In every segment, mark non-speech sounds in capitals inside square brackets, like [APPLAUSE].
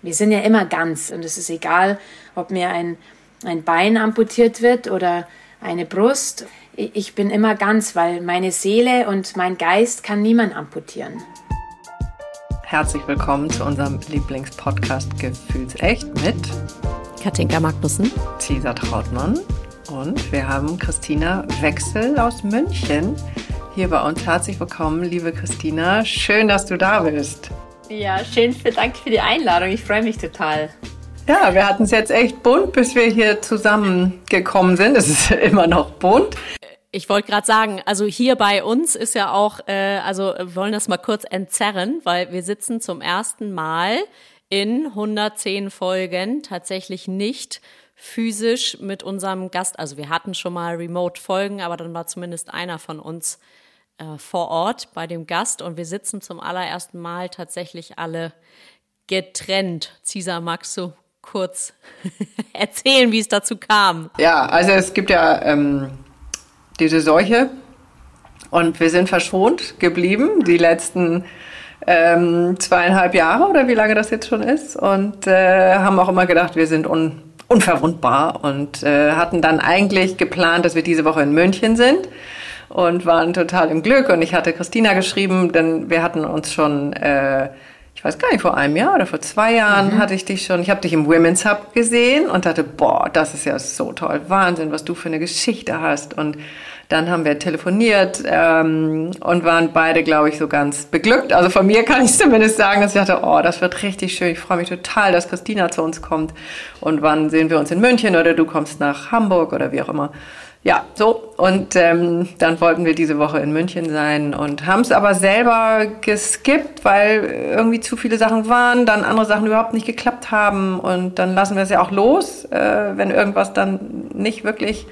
Wir sind ja immer ganz und es ist egal, ob mir ein, ein Bein amputiert wird oder eine Brust. Ich bin immer ganz, weil meine Seele und mein Geist kann niemand amputieren. Herzlich willkommen zu unserem Lieblingspodcast Gefühlsecht mit Katinka Magnussen, Cesar Trautmann und wir haben Christina Wechsel aus München hier bei uns. Herzlich willkommen, liebe Christina. Schön, dass du da bist. Ja, schön, danke für die Einladung. Ich freue mich total. Ja, wir hatten es jetzt echt bunt, bis wir hier zusammengekommen sind. Es ist [LAUGHS] immer noch bunt. Ich wollte gerade sagen, also hier bei uns ist ja auch, äh, also wir wollen das mal kurz entzerren, weil wir sitzen zum ersten Mal in 110 Folgen tatsächlich nicht physisch mit unserem Gast. Also wir hatten schon mal Remote-Folgen, aber dann war zumindest einer von uns äh, vor Ort bei dem Gast und wir sitzen zum allerersten Mal tatsächlich alle getrennt. Cesar, magst du kurz [LAUGHS] erzählen, wie es dazu kam? Ja, also es gibt ja ähm, diese Seuche und wir sind verschont geblieben die letzten ähm, zweieinhalb Jahre oder wie lange das jetzt schon ist und äh, haben auch immer gedacht, wir sind un unverwundbar und äh, hatten dann eigentlich geplant, dass wir diese Woche in München sind und waren total im Glück. Und ich hatte Christina geschrieben, denn wir hatten uns schon, äh, ich weiß gar nicht, vor einem Jahr oder vor zwei Jahren mhm. hatte ich dich schon, ich habe dich im Women's Hub gesehen und dachte, boah, das ist ja so toll, Wahnsinn, was du für eine Geschichte hast. Und dann haben wir telefoniert ähm, und waren beide, glaube ich, so ganz beglückt. Also von mir kann ich zumindest sagen, dass ich dachte, oh, das wird richtig schön. Ich freue mich total, dass Christina zu uns kommt. Und wann sehen wir uns in München oder du kommst nach Hamburg oder wie auch immer ja, so. Und ähm, dann wollten wir diese Woche in München sein und haben es aber selber geskippt, weil irgendwie zu viele Sachen waren, dann andere Sachen überhaupt nicht geklappt haben. Und dann lassen wir es ja auch los, äh, wenn irgendwas dann nicht wirklich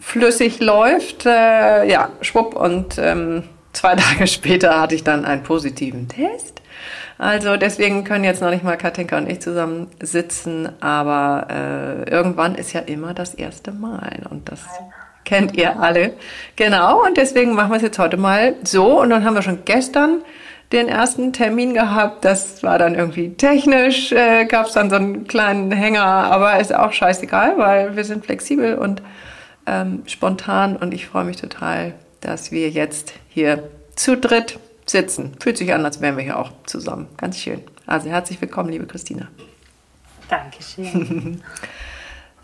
flüssig läuft. Äh, ja, schwupp. Und ähm, zwei [LAUGHS] Tage später hatte ich dann einen positiven Test. Also deswegen können jetzt noch nicht mal Katinka und ich zusammen sitzen, aber äh, irgendwann ist ja immer das erste Mal und das kennt ihr alle. Genau, und deswegen machen wir es jetzt heute mal so und dann haben wir schon gestern den ersten Termin gehabt. Das war dann irgendwie technisch, äh, gab es dann so einen kleinen Hänger, aber ist auch scheißegal, weil wir sind flexibel und ähm, spontan und ich freue mich total, dass wir jetzt hier zu dritt sitzen. Fühlt sich an, als wären wir hier auch zusammen. Ganz schön. Also herzlich willkommen, liebe Christina. Dankeschön.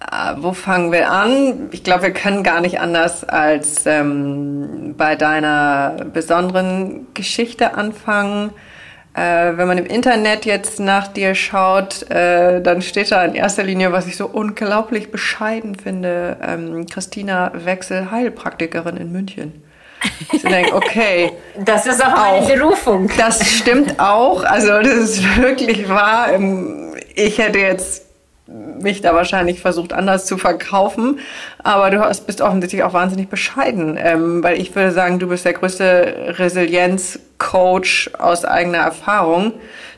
äh, [LAUGHS] wo fangen wir an? Ich glaube, wir können gar nicht anders als ähm, bei deiner besonderen Geschichte anfangen. Äh, wenn man im Internet jetzt nach dir schaut, äh, dann steht da in erster Linie, was ich so unglaublich bescheiden finde, ähm, Christina Wechsel, Heilpraktikerin in München. Ich denke, okay. Das ist auch meine Berufung. Das stimmt auch. Also das ist wirklich wahr. Ähm, ich hätte jetzt mich da wahrscheinlich versucht anders zu verkaufen, aber du hast, bist offensichtlich auch wahnsinnig bescheiden, ähm, weil ich würde sagen, du bist der größte Resilienz-Coach aus eigener Erfahrung,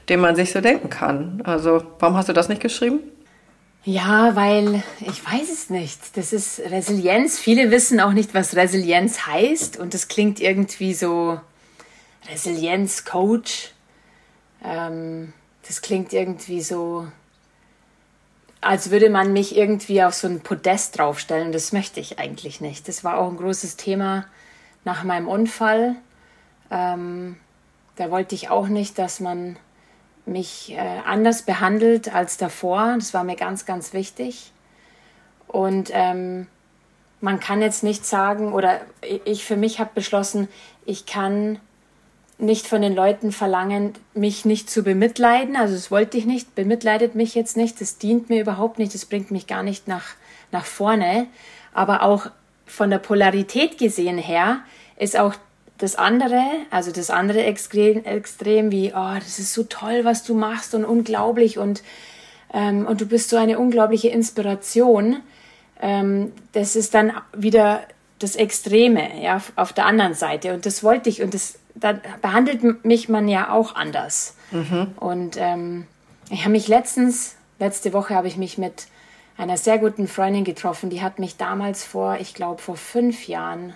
den man sich so denken kann. Also warum hast du das nicht geschrieben? Ja, weil ich weiß es nicht. Das ist Resilienz. Viele wissen auch nicht, was Resilienz heißt. Und das klingt irgendwie so Resilienz-Coach. Ähm, das klingt irgendwie so, als würde man mich irgendwie auf so ein Podest draufstellen. Das möchte ich eigentlich nicht. Das war auch ein großes Thema nach meinem Unfall. Ähm, da wollte ich auch nicht, dass man mich äh, anders behandelt als davor. Das war mir ganz, ganz wichtig. Und ähm, man kann jetzt nicht sagen, oder ich für mich habe beschlossen, ich kann nicht von den Leuten verlangen, mich nicht zu bemitleiden. Also das wollte ich nicht, bemitleidet mich jetzt nicht, das dient mir überhaupt nicht, das bringt mich gar nicht nach, nach vorne. Aber auch von der Polarität gesehen her ist auch das andere, also das andere Extrem, Extrem wie, oh, das ist so toll, was du machst und unglaublich und, ähm, und du bist so eine unglaubliche Inspiration. Ähm, das ist dann wieder das Extreme, ja, auf der anderen Seite. Und das wollte ich und das, da behandelt mich man ja auch anders. Mhm. Und ähm, ich habe mich letztens, letzte Woche habe ich mich mit einer sehr guten Freundin getroffen, die hat mich damals vor, ich glaube, vor fünf Jahren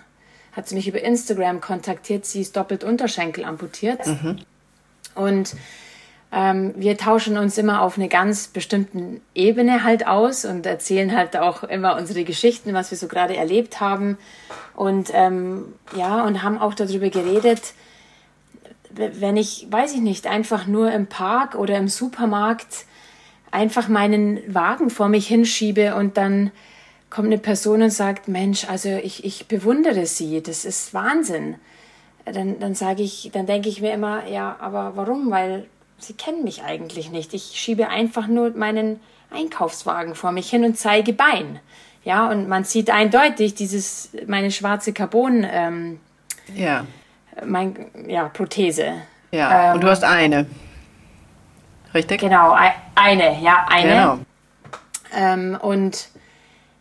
hat sie mich über Instagram kontaktiert. Sie ist doppelt Unterschenkel amputiert. Mhm. Und ähm, wir tauschen uns immer auf eine ganz bestimmten Ebene halt aus und erzählen halt auch immer unsere Geschichten, was wir so gerade erlebt haben. Und ähm, ja, und haben auch darüber geredet, wenn ich, weiß ich nicht, einfach nur im Park oder im Supermarkt einfach meinen Wagen vor mich hinschiebe und dann kommt eine Person und sagt, Mensch, also ich, ich bewundere sie, das ist Wahnsinn. Dann, dann sage ich, dann denke ich mir immer, ja, aber warum? Weil sie kennen mich eigentlich nicht. Ich schiebe einfach nur meinen Einkaufswagen vor mich hin und zeige Bein. Ja, und man sieht eindeutig dieses, meine schwarze Carbon, ähm, ja. Mein, ja, Prothese. Ja, ähm, und du hast eine. Richtig? Genau, eine, ja, eine. Genau. Ähm, und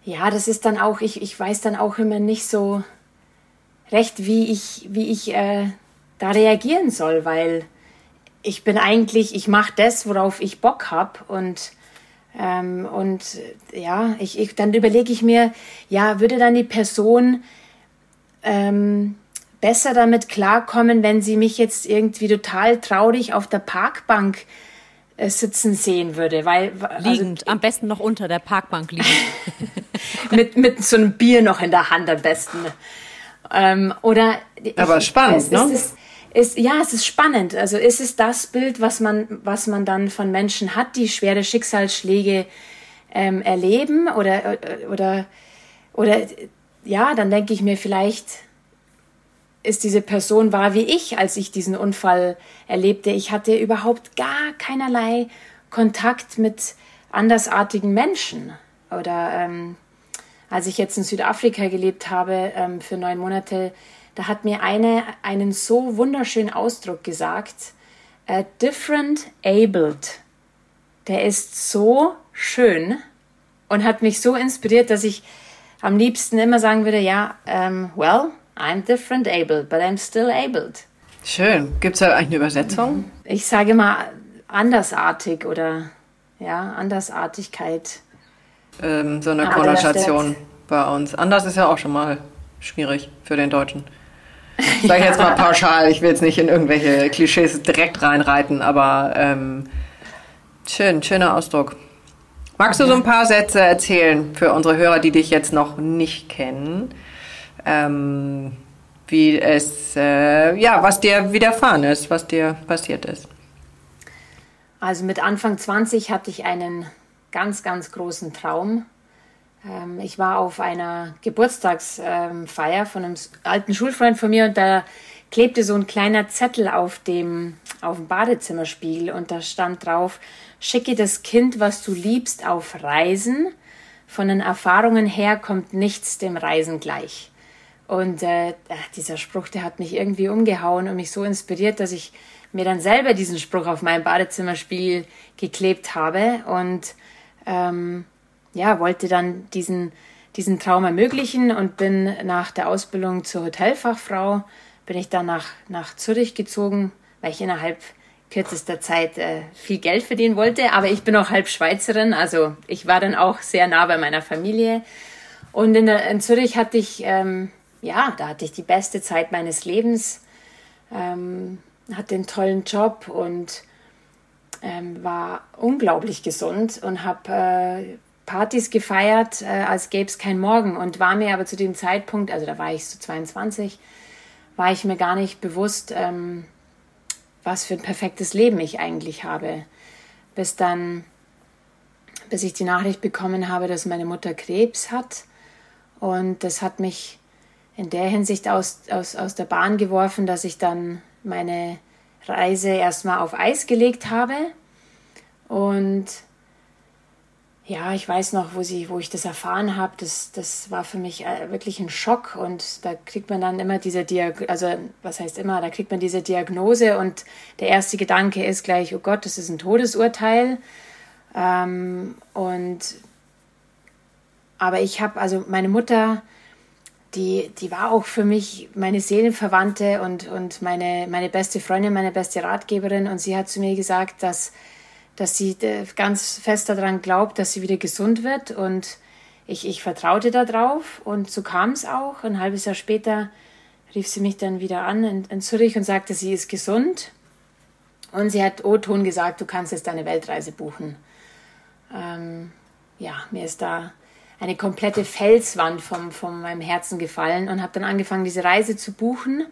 ja, das ist dann auch, ich, ich weiß dann auch immer nicht so recht, wie ich, wie ich äh, da reagieren soll, weil ich bin eigentlich, ich mache das, worauf ich Bock habe und ähm, und ja, ich, ich dann überlege ich mir, ja, würde dann die Person ähm, besser damit klarkommen, wenn sie mich jetzt irgendwie total traurig auf der Parkbank sitzen sehen würde, weil also liegend, also, am besten noch unter der Parkbank liegend, [LAUGHS] [LAUGHS] mit mit so einem Bier noch in der Hand am besten. Ähm, oder aber ich, spannend, es, ne? Es ist, ja, es ist spannend. Also ist es das Bild, was man was man dann von Menschen hat, die schwere Schicksalsschläge ähm, erleben oder oder oder ja, dann denke ich mir vielleicht ist diese Person war wie ich, als ich diesen Unfall erlebte. Ich hatte überhaupt gar keinerlei Kontakt mit andersartigen Menschen. Oder ähm, als ich jetzt in Südafrika gelebt habe ähm, für neun Monate, da hat mir eine einen so wunderschönen Ausdruck gesagt. A different abled. Der ist so schön und hat mich so inspiriert, dass ich am liebsten immer sagen würde, ja, ähm, well, I'm different abled, but I'm still abled. Schön. Gibt es da eigentlich eine Übersetzung? Ich sage mal andersartig oder ja, Andersartigkeit. Ähm, so eine ah, Konnotation bei uns. Anders ist ja auch schon mal schwierig für den Deutschen. [LAUGHS] Ich jetzt mal pauschal, ich will jetzt nicht in irgendwelche Klischees direkt reinreiten, aber ähm, schön, schöner Ausdruck. Magst du so ein paar Sätze erzählen für unsere Hörer, die dich jetzt noch nicht kennen? Ähm, wie es, äh, ja, was dir widerfahren ist, was dir passiert ist. Also mit Anfang 20 hatte ich einen ganz, ganz großen Traum. Ähm, ich war auf einer Geburtstagsfeier von einem alten Schulfreund von mir und da klebte so ein kleiner Zettel auf dem, auf dem Badezimmerspiegel und da stand drauf, schicke das Kind, was du liebst, auf Reisen. Von den Erfahrungen her kommt nichts dem Reisen gleich. Und äh, dieser Spruch, der hat mich irgendwie umgehauen und mich so inspiriert, dass ich mir dann selber diesen Spruch auf meinem Badezimmerspiel geklebt habe und ähm, ja, wollte dann diesen, diesen Traum ermöglichen und bin nach der Ausbildung zur Hotelfachfrau, bin ich dann nach, nach Zürich gezogen, weil ich innerhalb kürzester Zeit äh, viel Geld verdienen wollte. Aber ich bin auch halb Schweizerin, also ich war dann auch sehr nah bei meiner Familie. Und in, in Zürich hatte ich ähm, ja, da hatte ich die beste Zeit meines Lebens, ähm, hatte einen tollen Job und ähm, war unglaublich gesund und habe äh, Partys gefeiert, äh, als gäbe es kein Morgen und war mir aber zu dem Zeitpunkt, also da war ich so 22, war ich mir gar nicht bewusst, ähm, was für ein perfektes Leben ich eigentlich habe. Bis dann, bis ich die Nachricht bekommen habe, dass meine Mutter Krebs hat. Und das hat mich in der Hinsicht aus, aus, aus der Bahn geworfen, dass ich dann meine Reise erstmal auf Eis gelegt habe. Und ja, ich weiß noch, wo, sie, wo ich das erfahren habe, das, das war für mich äh, wirklich ein Schock. Und da kriegt man dann immer diese Diagnose, also was heißt immer, da kriegt man diese Diagnose und der erste Gedanke ist gleich, oh Gott, das ist ein Todesurteil. Ähm, und aber ich habe, also meine Mutter die, die war auch für mich meine Seelenverwandte und, und meine, meine beste Freundin, meine beste Ratgeberin. Und sie hat zu mir gesagt, dass, dass sie äh, ganz fest daran glaubt, dass sie wieder gesund wird. Und ich, ich vertraute darauf. Und so kam es auch. Ein halbes Jahr später rief sie mich dann wieder an in, in Zürich und sagte, sie ist gesund. Und sie hat O-Ton gesagt, du kannst jetzt deine Weltreise buchen. Ähm, ja, mir ist da eine komplette Felswand vom, von meinem Herzen gefallen und habe dann angefangen, diese Reise zu buchen.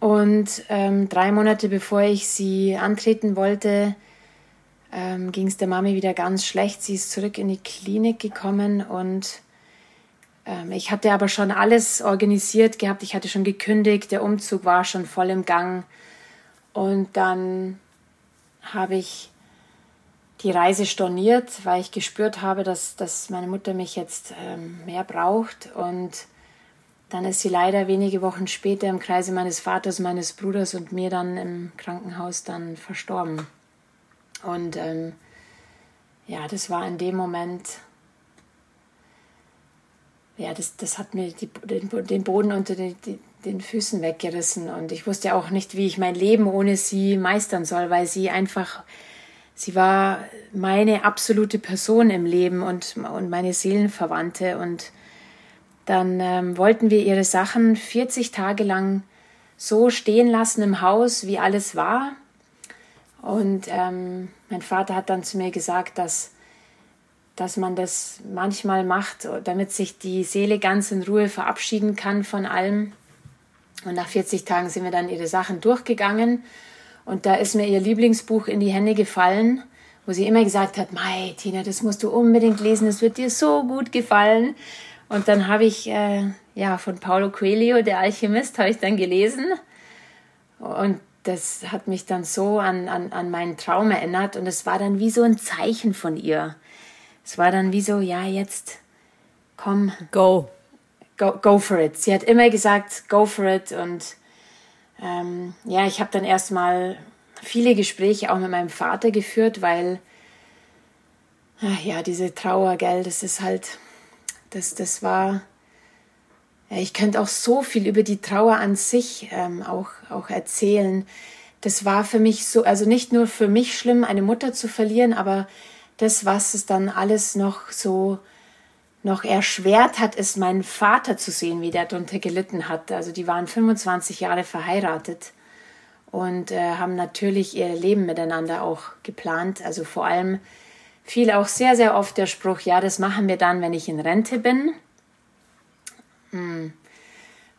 Und ähm, drei Monate bevor ich sie antreten wollte, ähm, ging es der Mami wieder ganz schlecht. Sie ist zurück in die Klinik gekommen und ähm, ich hatte aber schon alles organisiert gehabt. Ich hatte schon gekündigt, der Umzug war schon voll im Gang. Und dann habe ich die Reise storniert, weil ich gespürt habe, dass, dass meine Mutter mich jetzt ähm, mehr braucht. Und dann ist sie leider wenige Wochen später im Kreise meines Vaters, meines Bruders und mir dann im Krankenhaus dann verstorben. Und ähm, ja, das war in dem Moment, ja, das, das hat mir die, den, den Boden unter die, die, den Füßen weggerissen. Und ich wusste auch nicht, wie ich mein Leben ohne sie meistern soll, weil sie einfach, sie war meine absolute Person im Leben und, und meine Seelenverwandte. Und dann ähm, wollten wir ihre Sachen 40 Tage lang so stehen lassen im Haus, wie alles war. Und ähm, mein Vater hat dann zu mir gesagt, dass, dass man das manchmal macht, damit sich die Seele ganz in Ruhe verabschieden kann von allem. Und nach 40 Tagen sind wir dann ihre Sachen durchgegangen. Und da ist mir ihr Lieblingsbuch in die Hände gefallen, wo sie immer gesagt hat, Mai, Tina, das musst du unbedingt lesen, das wird dir so gut gefallen. Und dann habe ich äh, ja von Paulo Coelho, der Alchemist, habe ich dann gelesen. Und das hat mich dann so an, an, an meinen Traum erinnert. Und es war dann wie so ein Zeichen von ihr. Es war dann wie so, ja, jetzt komm. Go. Go, go for it. Sie hat immer gesagt, go for it. Und ähm, ja, ich habe dann erstmal viele Gespräche auch mit meinem Vater geführt, weil ach ja, diese Trauer, gell, das ist halt das, das war, ja, ich könnte auch so viel über die Trauer an sich ähm, auch, auch erzählen. Das war für mich so, also nicht nur für mich schlimm, eine Mutter zu verlieren, aber das, was es dann alles noch so noch erschwert hat, ist meinen Vater zu sehen, wie der darunter gelitten hat. Also die waren 25 Jahre verheiratet und äh, haben natürlich ihr Leben miteinander auch geplant. Also vor allem fiel auch sehr, sehr oft der Spruch, ja, das machen wir dann, wenn ich in Rente bin. Hm.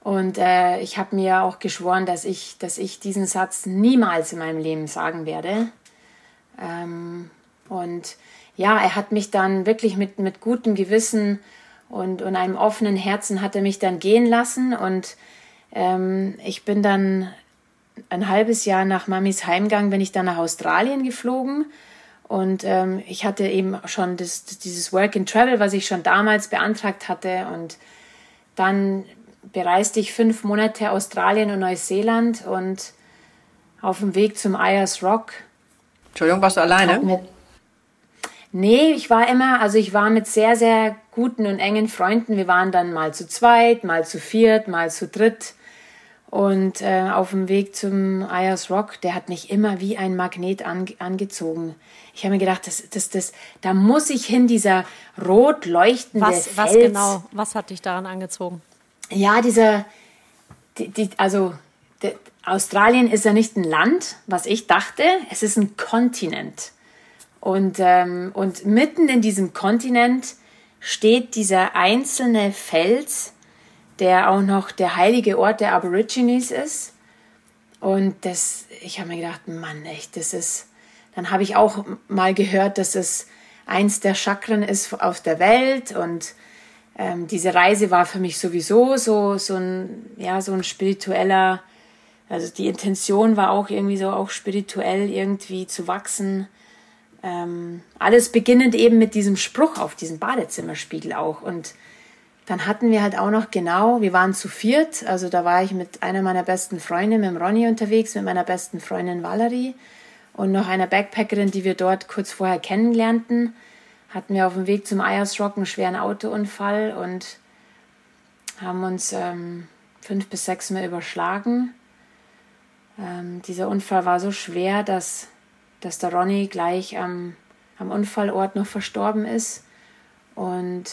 Und äh, ich habe mir auch geschworen, dass ich, dass ich diesen Satz niemals in meinem Leben sagen werde. Ähm, und ja, er hat mich dann wirklich mit, mit gutem Gewissen und, und einem offenen Herzen hat er mich dann gehen lassen. Und ähm, ich bin dann ein halbes Jahr nach Mamis Heimgang, bin ich dann nach Australien geflogen und ähm, ich hatte eben schon das, dieses Work and Travel, was ich schon damals beantragt hatte. Und dann bereiste ich fünf Monate Australien und Neuseeland und auf dem Weg zum Ayers Rock. Entschuldigung, warst du alleine? Nee, ich war immer, also ich war mit sehr, sehr guten und engen Freunden. Wir waren dann mal zu zweit, mal zu viert, mal zu dritt. Und äh, auf dem Weg zum Ayers Rock, der hat mich immer wie ein Magnet an, angezogen. Ich habe mir gedacht, das, das, das, da muss ich hin, dieser rot leuchtende was, Fels. Was genau, was hat dich daran angezogen? Ja, dieser, die, die, also die, Australien ist ja nicht ein Land, was ich dachte, es ist ein Kontinent. Und, ähm, und mitten in diesem Kontinent steht dieser einzelne Fels, der auch noch der heilige Ort der Aborigines ist. Und das, ich habe mir gedacht, Mann, echt, das ist. Dann habe ich auch mal gehört, dass es eins der Chakren ist auf der Welt und ähm, diese Reise war für mich sowieso so so ein ja so ein spiritueller also die Intention war auch irgendwie so auch spirituell irgendwie zu wachsen ähm, alles beginnend eben mit diesem Spruch auf diesem Badezimmerspiegel auch und dann hatten wir halt auch noch genau, wir waren zu viert, also da war ich mit einer meiner besten Freundinnen, mit dem Ronny unterwegs, mit meiner besten Freundin Valerie und noch einer Backpackerin, die wir dort kurz vorher kennenlernten. Hatten wir auf dem Weg zum Ayers Rock einen schweren Autounfall und haben uns ähm, fünf bis sechs Mal überschlagen. Ähm, dieser Unfall war so schwer, dass, dass der Ronny gleich am, am Unfallort noch verstorben ist und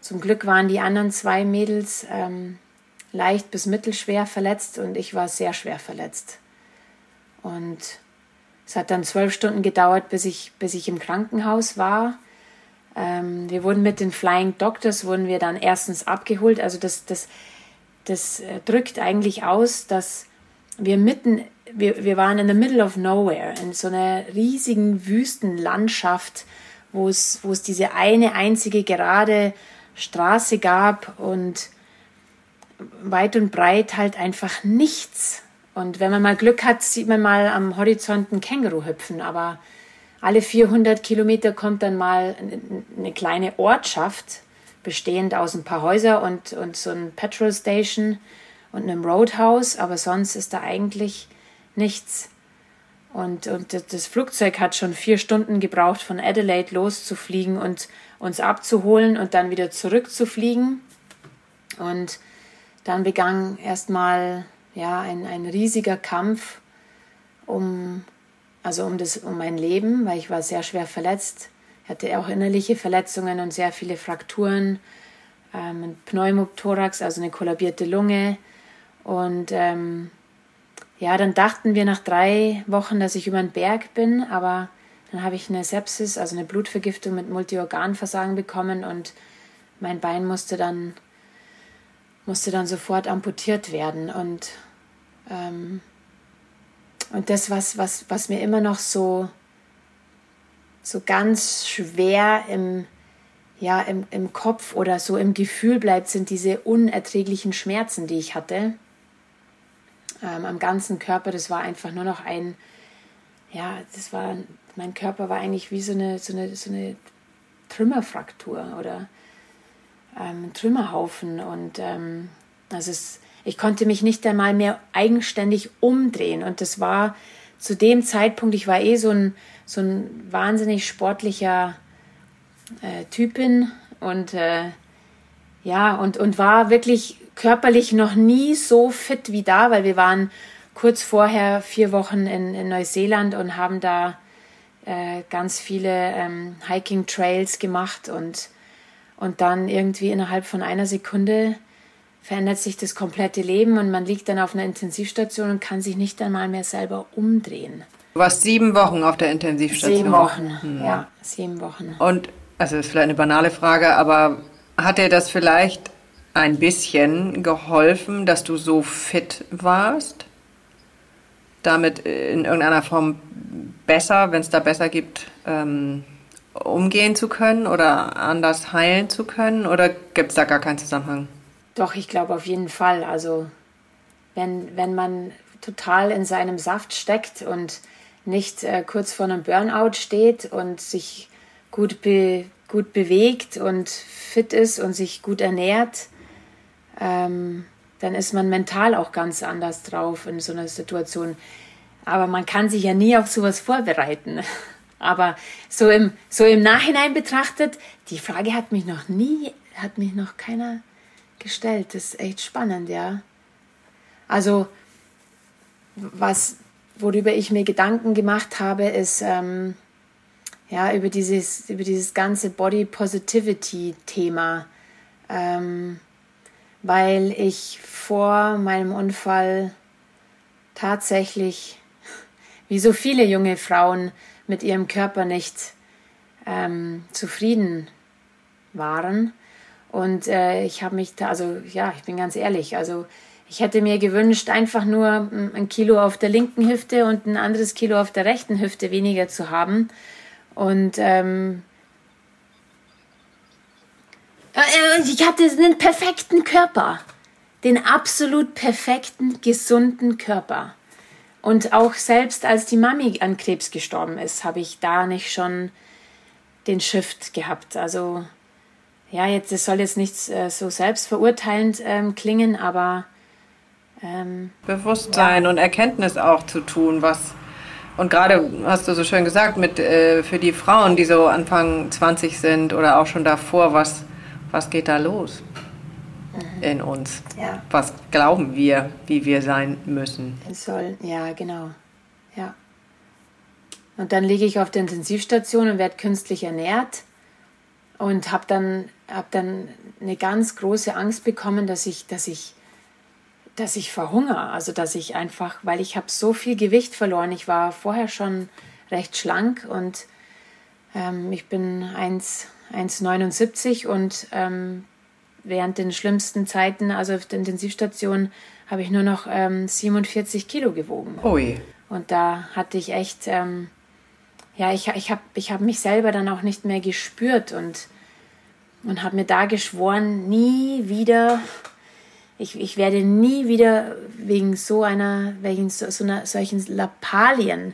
zum Glück waren die anderen zwei Mädels ähm, leicht bis mittelschwer verletzt und ich war sehr schwer verletzt. Und Es hat dann zwölf Stunden gedauert, bis ich, bis ich im Krankenhaus war. Ähm, wir wurden mit den Flying Doctors, wurden wir dann erstens abgeholt. Also das, das, das äh, drückt eigentlich aus, dass wir mitten, wir, wir waren in the middle of nowhere, in so einer riesigen Wüstenlandschaft, wo es, wo es diese eine einzige gerade Straße gab und weit und breit halt einfach nichts. Und wenn man mal Glück hat, sieht man mal am Horizont ein Känguru hüpfen. Aber alle 400 Kilometer kommt dann mal eine kleine Ortschaft, bestehend aus ein paar Häusern und, und so ein Petrol Station und einem Roadhouse. Aber sonst ist da eigentlich nichts. Und, und das Flugzeug hat schon vier Stunden gebraucht, von Adelaide loszufliegen und uns abzuholen und dann wieder zurückzufliegen. Und dann begann erstmal ja, ein, ein riesiger Kampf um, also um, das, um mein Leben, weil ich war sehr schwer verletzt, hatte auch innerliche Verletzungen und sehr viele Frakturen, ähm, Pneumothorax, also eine kollabierte Lunge. Und ähm, ja, dann dachten wir nach drei Wochen, dass ich über den Berg bin, aber dann habe ich eine Sepsis, also eine Blutvergiftung mit Multiorganversagen bekommen und mein Bein musste dann musste dann sofort amputiert werden. Und, ähm, und das, was, was, was mir immer noch so, so ganz schwer im, ja, im, im Kopf oder so im Gefühl bleibt, sind diese unerträglichen Schmerzen, die ich hatte. Ähm, am ganzen Körper, das war einfach nur noch ein, ja, das war, mein Körper war eigentlich wie so eine, so eine, so eine Trümmerfraktur oder ähm, Trümmerhaufen und ähm, also es, ich konnte mich nicht einmal mehr eigenständig umdrehen und das war zu dem Zeitpunkt, ich war eh so ein, so ein wahnsinnig sportlicher äh, Typin und äh, ja, und, und war wirklich körperlich noch nie so fit wie da, weil wir waren kurz vorher vier Wochen in, in Neuseeland und haben da äh, ganz viele ähm, Hiking-Trails gemacht und und dann irgendwie innerhalb von einer Sekunde verändert sich das komplette Leben und man liegt dann auf einer Intensivstation und kann sich nicht einmal mehr selber umdrehen. Du warst sieben Wochen auf der Intensivstation. Sieben Wochen, hm. ja, sieben Wochen. Und, also das ist vielleicht eine banale Frage, aber hat dir das vielleicht ein bisschen geholfen, dass du so fit warst? Damit in irgendeiner Form besser, wenn es da besser gibt, ähm, umgehen zu können oder anders heilen zu können? Oder gibt es da gar keinen Zusammenhang? Doch, ich glaube auf jeden Fall. Also wenn, wenn man total in seinem Saft steckt und nicht äh, kurz vor einem Burnout steht und sich gut, be, gut bewegt und fit ist und sich gut ernährt, ähm, dann ist man mental auch ganz anders drauf in so einer Situation. Aber man kann sich ja nie auf sowas vorbereiten. [LAUGHS] Aber so im, so im Nachhinein betrachtet, die Frage hat mich noch nie, hat mich noch keiner gestellt. Das ist echt spannend, ja. Also, was, worüber ich mir Gedanken gemacht habe, ist, ähm, ja, über dieses, über dieses ganze Body Positivity Thema. Ähm, weil ich vor meinem Unfall tatsächlich, [LAUGHS] wie so viele junge Frauen, mit ihrem Körper nicht ähm, zufrieden waren. Und äh, ich habe mich da, also ja, ich bin ganz ehrlich, also ich hätte mir gewünscht, einfach nur ein Kilo auf der linken Hüfte und ein anderes Kilo auf der rechten Hüfte weniger zu haben. Und ähm, äh, ich hatte einen perfekten Körper. Den absolut perfekten, gesunden Körper. Und auch selbst als die Mami an Krebs gestorben ist, habe ich da nicht schon den Shift gehabt. Also ja, jetzt das soll jetzt nicht äh, so selbstverurteilend ähm, klingen, aber ähm, Bewusstsein ja. und Erkenntnis auch zu tun, was und gerade hast du so schön gesagt, mit äh, für die Frauen, die so Anfang 20 sind oder auch schon davor, was, was geht da los? mhm. in uns. Ja. Was glauben wir, wie wir sein müssen? Es soll, ja, genau. Ja. Und dann liege ich auf der Intensivstation und werde künstlich ernährt und habe dann, hab dann eine ganz große Angst bekommen, dass ich, dass ich dass ich verhungere. Also dass ich einfach, weil ich habe so viel Gewicht verloren. Ich war vorher schon recht schlank und ähm, ich bin 1,79 und ähm, während den schlimmsten Zeiten, also auf der Intensivstation, habe ich nur noch ähm, 47 Kilo gewogen. Ui. Und da hatte ich echt, ähm, ja, ich, ich habe ich hab mich selber dann auch nicht mehr gespürt und, und habe mir da geschworen, nie wieder, ich, ich werde nie wieder wegen so einer, wegen so, so einer, solchen Lappalien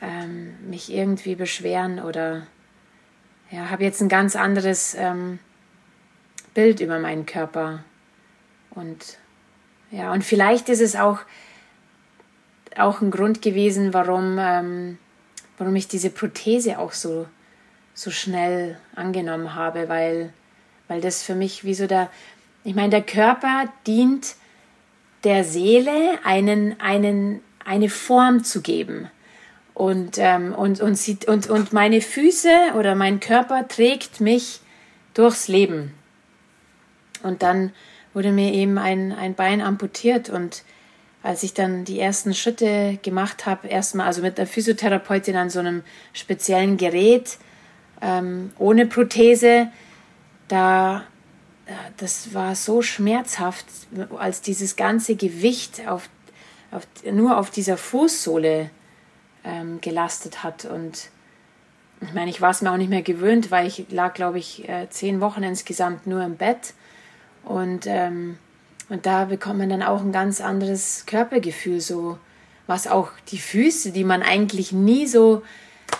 ähm, mich irgendwie beschweren oder ja, habe jetzt ein ganz anderes ähm, Bild über meinen Körper. Und ja, und vielleicht ist es auch, auch ein Grund gewesen, warum, ähm, warum ich diese Prothese auch so, so schnell angenommen habe, weil, weil das für mich wie so der, ich meine, der Körper dient der Seele einen, einen, eine Form zu geben. Und, ähm, und, und, sieht, und, und meine Füße oder mein Körper trägt mich durchs Leben. Und dann wurde mir eben ein, ein Bein amputiert und als ich dann die ersten Schritte gemacht habe, erstmal also mit der Physiotherapeutin an so einem speziellen Gerät, ähm, ohne Prothese, da das war so schmerzhaft, als dieses ganze Gewicht auf, auf, nur auf dieser Fußsohle ähm, gelastet hat. Und ich meine, ich war es mir auch nicht mehr gewöhnt, weil ich lag, glaube ich, äh, zehn Wochen insgesamt nur im Bett. Und, ähm, und da bekommt man dann auch ein ganz anderes Körpergefühl, so was auch die Füße, die man eigentlich nie so,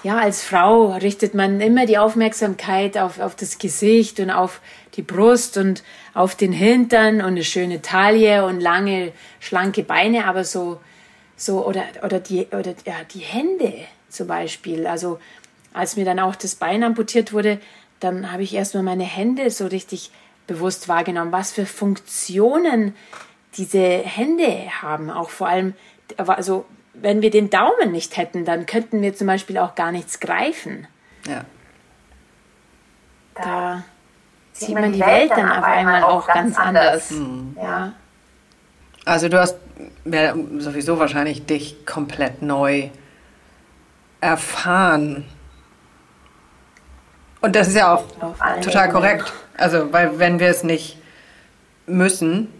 ja, als Frau richtet man immer die Aufmerksamkeit auf, auf das Gesicht und auf die Brust und auf den Hintern und eine schöne Taille und lange, schlanke Beine, aber so so, oder, oder, die, oder ja, die Hände zum Beispiel. Also, als mir dann auch das Bein amputiert wurde, dann habe ich erstmal meine Hände so richtig bewusst wahrgenommen, was für Funktionen diese Hände haben. Auch vor allem, also, wenn wir den Daumen nicht hätten, dann könnten wir zum Beispiel auch gar nichts greifen. Ja. Da sieht man die Welt dann auf einmal auch ganz anders. Mhm. Ja. Also du hast ja, sowieso wahrscheinlich dich komplett neu erfahren. Und das ist ja auch total korrekt. Also, weil wenn wir es nicht müssen,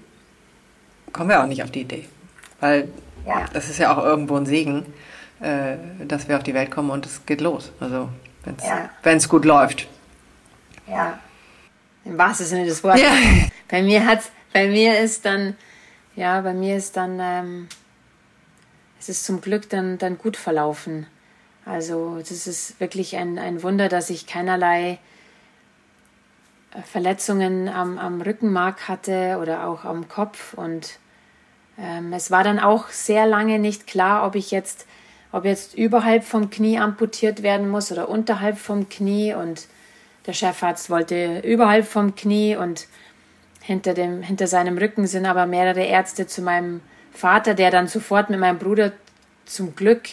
kommen wir auch nicht auf die Idee. Weil ja. das ist ja auch irgendwo ein Segen, äh, dass wir auf die Welt kommen und es geht los. Also, wenn es ja. gut läuft. Ja. Im wahrsten Sinne des Wortes. Ja. Bei mir hat's, bei mir ist dann ja, bei mir ist dann, ähm, es ist zum Glück dann, dann gut verlaufen. Also das ist wirklich ein, ein Wunder, dass ich keinerlei äh, Verletzungen am, am Rückenmark hatte oder auch am Kopf. Und ähm, es war dann auch sehr lange nicht klar, ob ich jetzt, ob jetzt überhalb vom Knie amputiert werden muss oder unterhalb vom Knie. Und der Chefarzt wollte überhalb vom Knie und hinter, dem, hinter seinem Rücken sind aber mehrere Ärzte zu meinem Vater, der dann sofort mit meinem Bruder zum Glück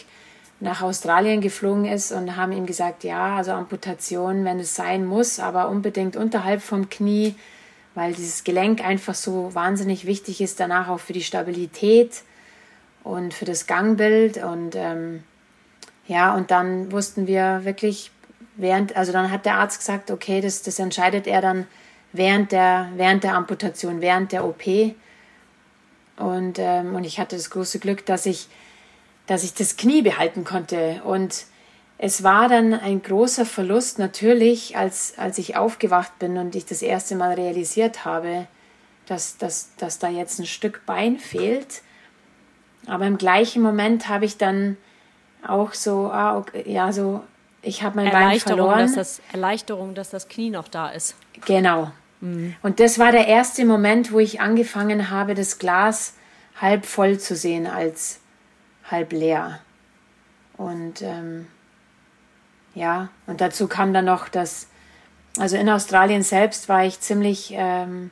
nach Australien geflogen ist und haben ihm gesagt, ja, also Amputation, wenn es sein muss, aber unbedingt unterhalb vom Knie, weil dieses Gelenk einfach so wahnsinnig wichtig ist, danach auch für die Stabilität und für das Gangbild. Und ähm, ja, und dann wussten wir wirklich, während, also dann hat der Arzt gesagt, okay, das, das entscheidet er dann während der, während der Amputation, während der OP. Und, ähm, und ich hatte das große Glück, dass ich, dass ich das Knie behalten konnte. Und es war dann ein großer Verlust natürlich, als, als ich aufgewacht bin und ich das erste Mal realisiert habe, dass, dass, dass da jetzt ein Stück Bein fehlt. Aber im gleichen Moment habe ich dann auch so, ah, okay, ja, so, ich habe mein Bein verloren. Dass das, Erleichterung, dass das Knie noch da ist. Genau, und das war der erste Moment, wo ich angefangen habe, das Glas halb voll zu sehen als halb leer. Und ähm, ja, und dazu kam dann noch das, also in Australien selbst war ich ziemlich ähm,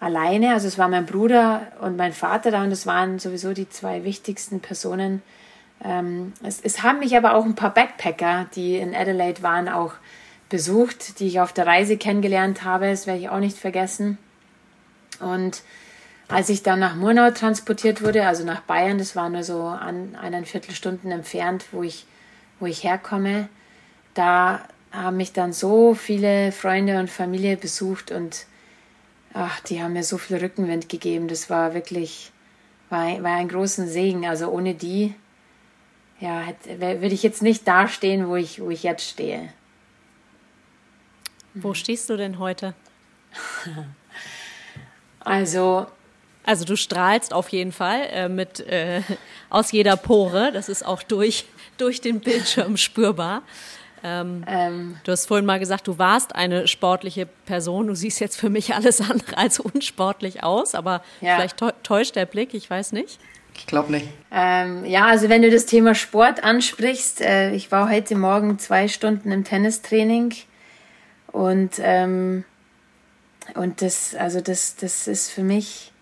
alleine. Also es war mein Bruder und mein Vater da und das waren sowieso die zwei wichtigsten Personen. Ähm, es, es haben mich aber auch ein paar Backpacker, die in Adelaide waren, auch besucht, die ich auf der Reise kennengelernt habe. Das werde ich auch nicht vergessen. Und, als ich dann nach Murnau transportiert wurde, also nach Bayern, das war nur so an eineinviertel Stunden entfernt, wo ich, wo ich herkomme, da haben mich dann so viele Freunde und Familie besucht und ach, die haben mir so viel Rückenwind gegeben. Das war wirklich, war, war ein großen Segen. Also ohne die, ja, würde ich jetzt nicht dastehen, wo ich, wo ich jetzt stehe. Wo stehst du denn heute? [LAUGHS] Also. Also du strahlst auf jeden Fall äh, mit äh, aus jeder Pore. Das ist auch durch, durch den Bildschirm [LAUGHS] spürbar. Ähm, ähm, du hast vorhin mal gesagt, du warst eine sportliche Person. Du siehst jetzt für mich alles andere als unsportlich aus, aber ja. vielleicht täuscht der Blick, ich weiß nicht. Ich glaube nicht. Ähm, ja, also wenn du das Thema Sport ansprichst, äh, ich war heute Morgen zwei Stunden im Tennistraining und ähm, und das, also das, das ist für mich,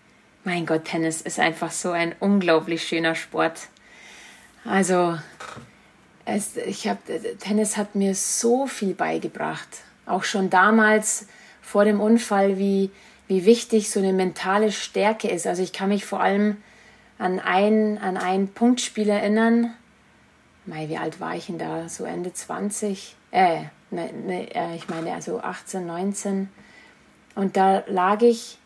mein Gott, Tennis ist einfach so ein unglaublich schöner Sport. Also es, ich hab, Tennis hat mir so viel beigebracht. Auch schon damals vor dem Unfall, wie, wie wichtig so eine mentale Stärke ist. Also ich kann mich vor allem an ein, an ein Punktspiel erinnern. Mei, wie alt war ich denn da? So Ende 20? Äh, ne, ne, äh, ich meine also 18, 19. Und da lag ich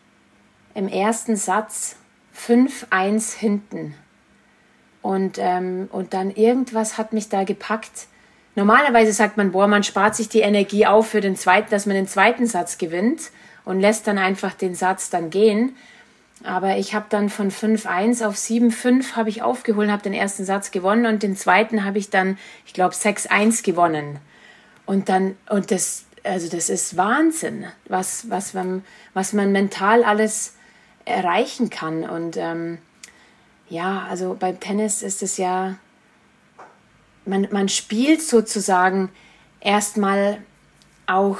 im ersten Satz 5-1 hinten. Und, ähm, und dann irgendwas hat mich da gepackt. Normalerweise sagt man, boah, man spart sich die Energie auf für den zweiten, dass man den zweiten Satz gewinnt und lässt dann einfach den Satz dann gehen. Aber ich habe dann von 5-1 auf 7-5 habe ich aufgeholt, habe den ersten Satz gewonnen und den zweiten habe ich dann, ich glaube, 6-1 gewonnen. Und dann, und das, also das ist Wahnsinn, was, was, man, was man mental alles erreichen kann. Und ähm, ja, also beim Tennis ist es ja, man, man spielt sozusagen erstmal auch,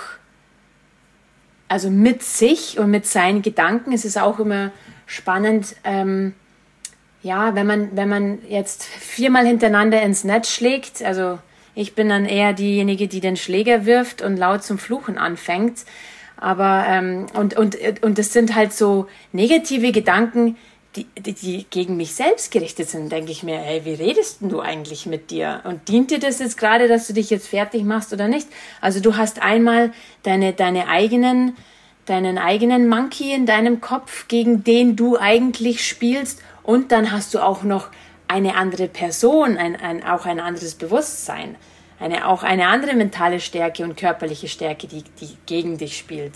also mit sich und mit seinen Gedanken. Es ist auch immer spannend, ähm, ja, wenn man, wenn man jetzt viermal hintereinander ins Netz schlägt, also ich bin dann eher diejenige, die den Schläger wirft und laut zum Fluchen anfängt. Aber, ähm, und, und, und das sind halt so negative Gedanken, die, die, die gegen mich selbst gerichtet sind, denke ich mir, hey, wie redest du eigentlich mit dir? Und dient dir das jetzt gerade, dass du dich jetzt fertig machst oder nicht? Also du hast einmal deine, deine eigenen, deinen eigenen Monkey in deinem Kopf, gegen den du eigentlich spielst. Und dann hast du auch noch eine andere Person, ein, ein, auch ein anderes Bewusstsein, eine, auch eine andere mentale Stärke und körperliche Stärke, die, die gegen dich spielt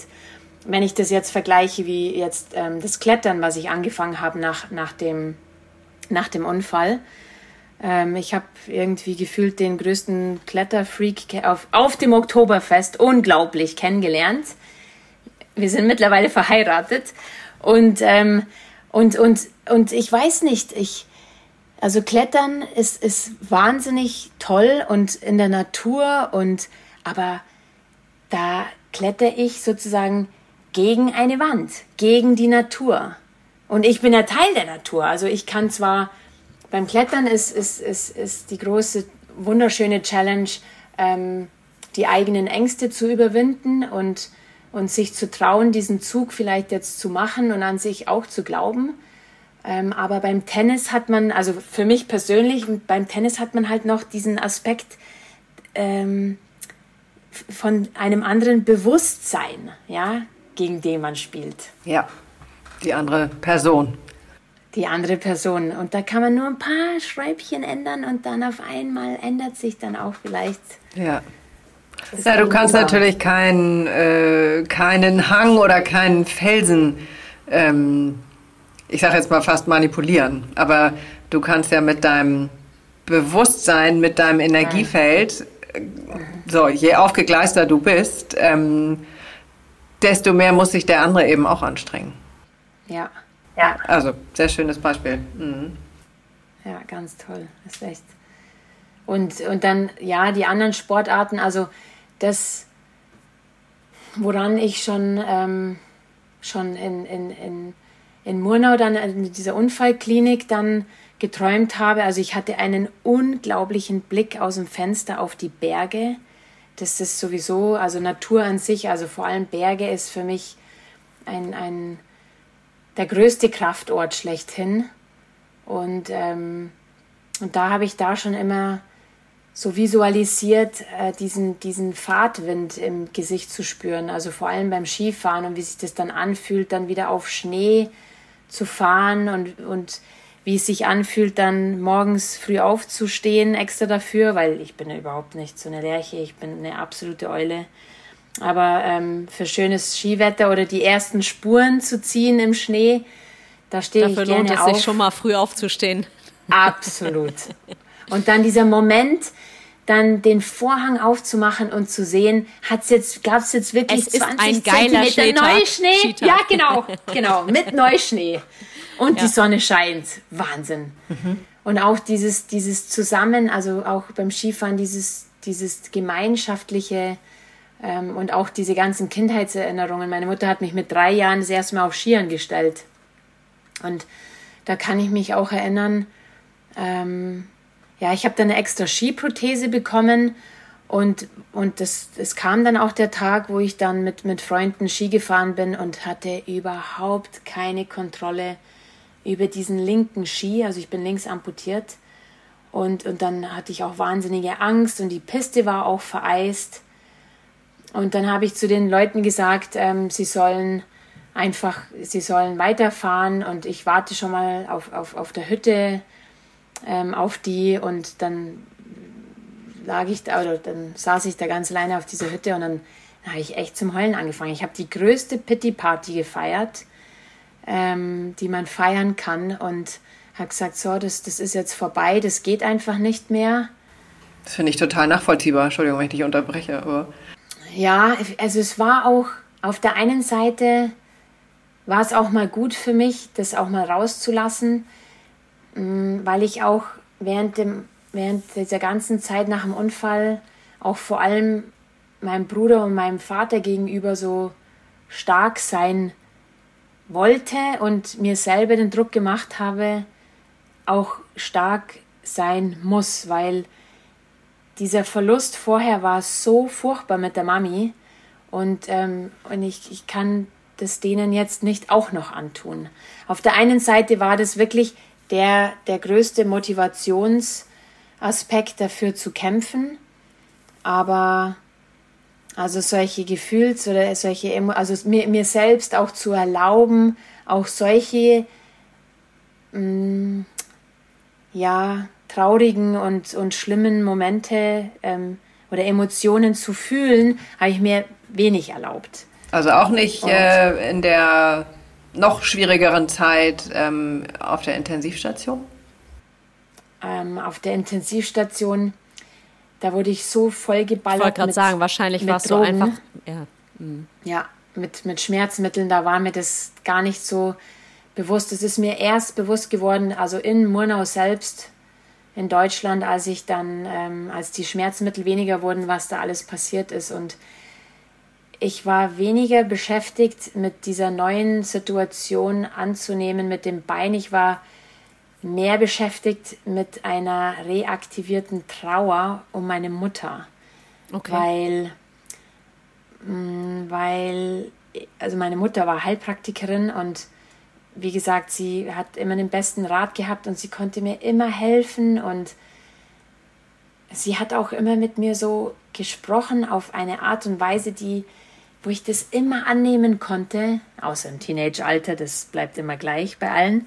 wenn ich das jetzt vergleiche wie jetzt ähm, das Klettern, was ich angefangen habe nach, nach, dem, nach dem Unfall. Ähm, ich habe irgendwie gefühlt den größten Kletterfreak auf, auf dem Oktoberfest unglaublich kennengelernt. Wir sind mittlerweile verheiratet und, ähm, und, und, und ich weiß nicht, ich, also Klettern ist, ist wahnsinnig toll und in der Natur und aber da kletter ich sozusagen gegen eine Wand, gegen die Natur. Und ich bin ja Teil der Natur. Also ich kann zwar beim Klettern ist, ist, ist, ist die große, wunderschöne Challenge, ähm, die eigenen Ängste zu überwinden und, und sich zu trauen, diesen Zug vielleicht jetzt zu machen und an sich auch zu glauben. Ähm, aber beim Tennis hat man, also für mich persönlich, beim Tennis hat man halt noch diesen Aspekt ähm, von einem anderen Bewusstsein, ja, gegen den man spielt. Ja, die andere Person. Die andere Person. Und da kann man nur ein paar Schreibchen ändern und dann auf einmal ändert sich dann auch vielleicht. Ja. Ja, du kannst natürlich keinen, äh, keinen Hang oder keinen Felsen, ähm, ich sage jetzt mal fast manipulieren, aber du kannst ja mit deinem Bewusstsein, mit deinem Energiefeld, äh, so je aufgegleister du bist, ähm, desto mehr muss sich der andere eben auch anstrengen. Ja. Ja. Also, sehr schönes Beispiel. Mhm. Ja, ganz toll. Das ist echt. Und, und dann, ja, die anderen Sportarten, also das, woran ich schon, ähm, schon in, in, in, in Murnau, dann in dieser Unfallklinik dann geträumt habe. Also ich hatte einen unglaublichen Blick aus dem Fenster auf die Berge das ist sowieso, also Natur an sich, also vor allem Berge ist für mich ein, ein der größte Kraftort schlechthin. Und, ähm, und da habe ich da schon immer so visualisiert, äh, diesen, diesen Fahrtwind im Gesicht zu spüren. Also vor allem beim Skifahren und wie sich das dann anfühlt, dann wieder auf Schnee zu fahren und, und wie es sich anfühlt, dann morgens früh aufzustehen extra dafür, weil ich bin ja überhaupt nicht so eine Lerche, ich bin eine absolute Eule. Aber ähm, für schönes Skiwetter oder die ersten Spuren zu ziehen im Schnee, da stehe ich gerne lohnt es auf. sich schon mal früh aufzustehen. Absolut. Und dann dieser Moment, dann den Vorhang aufzumachen und zu sehen, hat's jetzt, gab's jetzt wirklich es 20 ein geiler Zentimeter Neuschnee? Ja, genau, genau, mit Neuschnee. Und ja. die Sonne scheint. Wahnsinn. Mhm. Und auch dieses, dieses Zusammen, also auch beim Skifahren, dieses, dieses gemeinschaftliche, ähm, und auch diese ganzen Kindheitserinnerungen. Meine Mutter hat mich mit drei Jahren das erste Mal auf Skiern gestellt. Und da kann ich mich auch erinnern, ähm, ja, ich habe dann eine extra Skiprothese bekommen und, und das, es kam dann auch der Tag, wo ich dann mit, mit Freunden Ski gefahren bin und hatte überhaupt keine Kontrolle über diesen linken Ski. Also ich bin links amputiert. Und, und dann hatte ich auch wahnsinnige Angst und die Piste war auch vereist. Und dann habe ich zu den Leuten gesagt, ähm, sie sollen einfach, sie sollen weiterfahren und ich warte schon mal auf, auf, auf der Hütte ähm, auf die und dann lag ich da oder dann saß ich da ganz alleine auf dieser Hütte und dann, dann habe ich echt zum Heulen angefangen. Ich habe die größte Pity-Party gefeiert, ähm, die man feiern kann und habe gesagt, so, das, das ist jetzt vorbei, das geht einfach nicht mehr. Das finde ich total nachvollziehbar. Entschuldigung, wenn ich dich unterbreche, aber ja, also es war auch auf der einen Seite war es auch mal gut für mich, das auch mal rauszulassen, mm, weil ich auch während, dem, während dieser ganzen Zeit nach dem Unfall auch vor allem meinem Bruder und meinem Vater gegenüber so stark sein wollte und mir selber den Druck gemacht habe, auch stark sein muss, weil dieser Verlust vorher war so furchtbar mit der Mami und, ähm, und ich, ich kann das denen jetzt nicht auch noch antun. Auf der einen Seite war das wirklich der, der größte Motivationsaspekt dafür zu kämpfen, aber also solche Gefühls- oder solche, also mir, mir selbst auch zu erlauben, auch solche, mh, mm, ja, traurigen und, und schlimmen Momente ähm, oder Emotionen zu fühlen, habe ich mir wenig erlaubt. Also auch nicht äh, in der noch schwierigeren Zeit ähm, auf der Intensivstation? Ähm, auf der Intensivstation, da wurde ich so voll geballert. Ich wollte gerade sagen, wahrscheinlich war es so einfach. Ja, mhm. ja mit, mit Schmerzmitteln, da war mir das gar nicht so bewusst. Es ist mir erst bewusst geworden, also in Murnau selbst, in Deutschland, als ich dann, ähm, als die Schmerzmittel weniger wurden, was da alles passiert ist. Und ich war weniger beschäftigt mit dieser neuen Situation anzunehmen mit dem Bein. Ich war mehr beschäftigt mit einer reaktivierten Trauer um meine Mutter. Okay. Weil, mm, weil, also meine Mutter war Heilpraktikerin und wie gesagt, sie hat immer den besten Rat gehabt und sie konnte mir immer helfen und sie hat auch immer mit mir so gesprochen auf eine Art und Weise, die, wo ich das immer annehmen konnte, außer im Teenage-Alter, das bleibt immer gleich bei allen.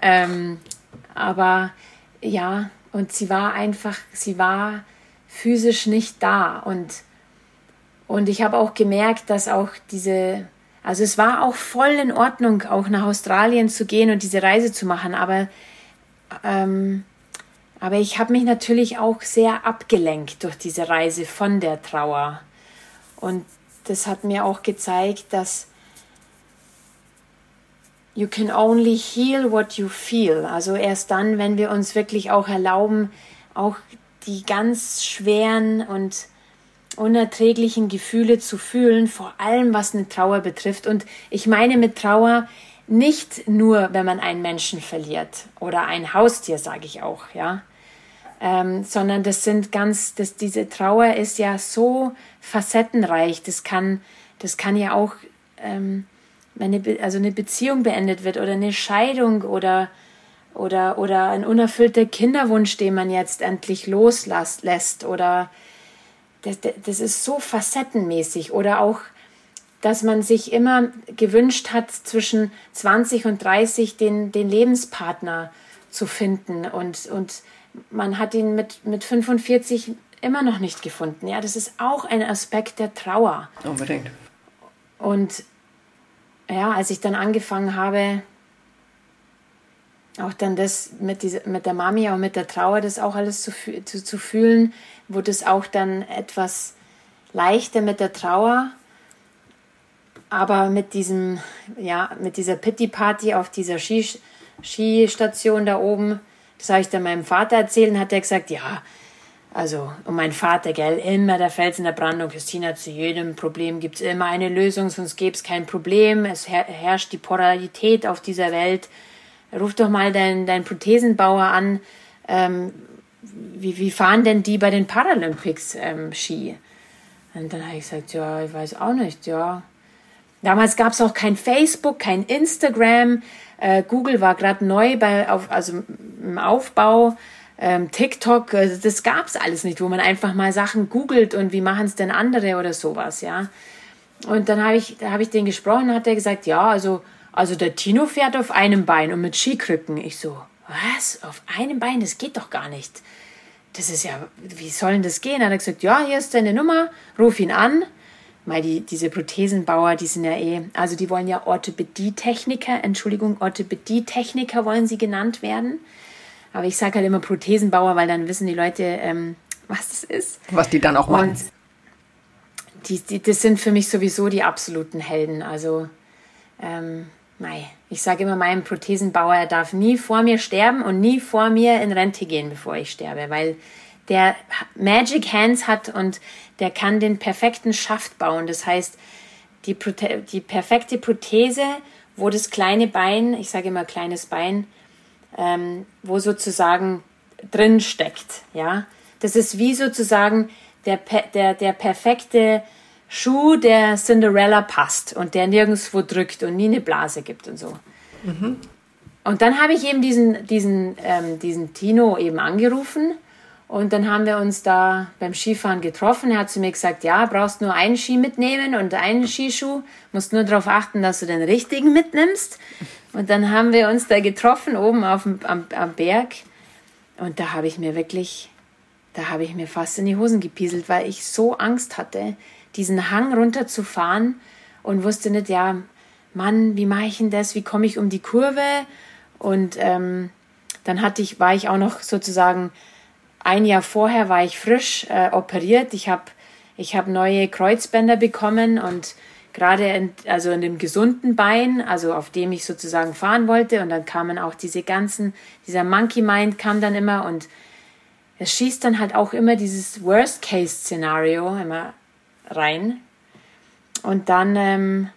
Ähm, aber ja, und sie war einfach, sie war physisch nicht da und, und ich habe auch gemerkt, dass auch diese also es war auch voll in Ordnung, auch nach Australien zu gehen und diese Reise zu machen, aber, ähm, aber ich habe mich natürlich auch sehr abgelenkt durch diese Reise von der Trauer. Und das hat mir auch gezeigt, dass you can only heal what you feel. Also erst dann, wenn wir uns wirklich auch erlauben, auch die ganz schweren und unerträglichen Gefühle zu fühlen, vor allem was eine Trauer betrifft. Und ich meine mit Trauer nicht nur, wenn man einen Menschen verliert oder ein Haustier, sage ich auch, ja, ähm, sondern das sind ganz, das, diese Trauer ist ja so facettenreich. Das kann, das kann ja auch ähm, wenn eine, also eine Beziehung beendet wird oder eine Scheidung oder, oder, oder ein unerfüllter Kinderwunsch, den man jetzt endlich loslässt oder das, das ist so facettenmäßig oder auch dass man sich immer gewünscht hat, zwischen 20 und 30 den, den Lebenspartner zu finden. Und, und man hat ihn mit, mit 45 immer noch nicht gefunden. Ja, das ist auch ein Aspekt der Trauer. Unbedingt. Und ja, als ich dann angefangen habe, auch dann das mit, dieser, mit der Mami, auch mit der Trauer, das auch alles zu, zu, zu fühlen, wurde es auch dann etwas leichter mit der Trauer. Aber mit diesem, ja, mit dieser Pity Party auf dieser Ski, Skistation da oben, das habe ich dann meinem Vater erzählt und hat er gesagt, ja, also, und mein Vater, gell, immer der Fels in der Brandung, Christina, zu jedem Problem gibt es immer eine Lösung, sonst gäbe es kein Problem, es her herrscht die Polarität auf dieser Welt. Ruf doch mal deinen dein Prothesenbauer an, ähm, wie, wie fahren denn die bei den Paralympics ähm, Ski? Und dann habe ich gesagt, ja, ich weiß auch nicht, ja, Damals gab es auch kein Facebook, kein Instagram. Äh, Google war gerade neu bei, auf, also im Aufbau. Ähm, TikTok, äh, das gab es alles nicht, wo man einfach mal Sachen googelt und wie machen es denn andere oder sowas, ja. Und dann habe ich, da habe ich den gesprochen, hat er gesagt, ja, also, also der Tino fährt auf einem Bein und mit Skikrücken. Ich so, was? Auf einem Bein? Das geht doch gar nicht. Das ist ja, wie soll denn das gehen? Hat er gesagt, ja, hier ist deine Nummer, ruf ihn an weil die, diese Prothesenbauer, die sind ja eh, also die wollen ja Orthopädietechniker, Entschuldigung, Orthopädietechniker wollen sie genannt werden. Aber ich sage halt immer Prothesenbauer, weil dann wissen die Leute, ähm, was das ist. Was die dann auch machen. Und die, die, das sind für mich sowieso die absoluten Helden. Also, ähm, mei, ich sage immer meinem Prothesenbauer, er darf nie vor mir sterben und nie vor mir in Rente gehen, bevor ich sterbe, weil der Magic Hands hat und der kann den perfekten Schaft bauen. Das heißt, die, die perfekte Prothese, wo das kleine Bein, ich sage immer kleines Bein, ähm, wo sozusagen drin steckt. Ja, das ist wie sozusagen der, der, der perfekte Schuh, der Cinderella passt und der nirgendwo drückt und nie eine Blase gibt und so. Mhm. Und dann habe ich eben diesen, diesen, ähm, diesen Tino eben angerufen und dann haben wir uns da beim Skifahren getroffen. Er hat zu mir gesagt, ja, brauchst nur einen Ski mitnehmen und einen Skischuh. Musst nur darauf achten, dass du den richtigen mitnimmst. Und dann haben wir uns da getroffen, oben auf dem, am, am Berg. Und da habe ich mir wirklich, da habe ich mir fast in die Hosen gepieselt, weil ich so Angst hatte, diesen Hang runterzufahren und wusste nicht, ja, Mann, wie mache ich denn das? Wie komme ich um die Kurve? Und ähm, dann hatte ich, war ich auch noch sozusagen ein Jahr vorher war ich frisch äh, operiert. Ich habe ich hab neue Kreuzbänder bekommen und gerade in, also in dem gesunden Bein, also auf dem ich sozusagen fahren wollte. Und dann kamen auch diese ganzen, dieser Monkey Mind kam dann immer und es schießt dann halt auch immer dieses Worst-Case-Szenario immer rein. Und dann, ähm,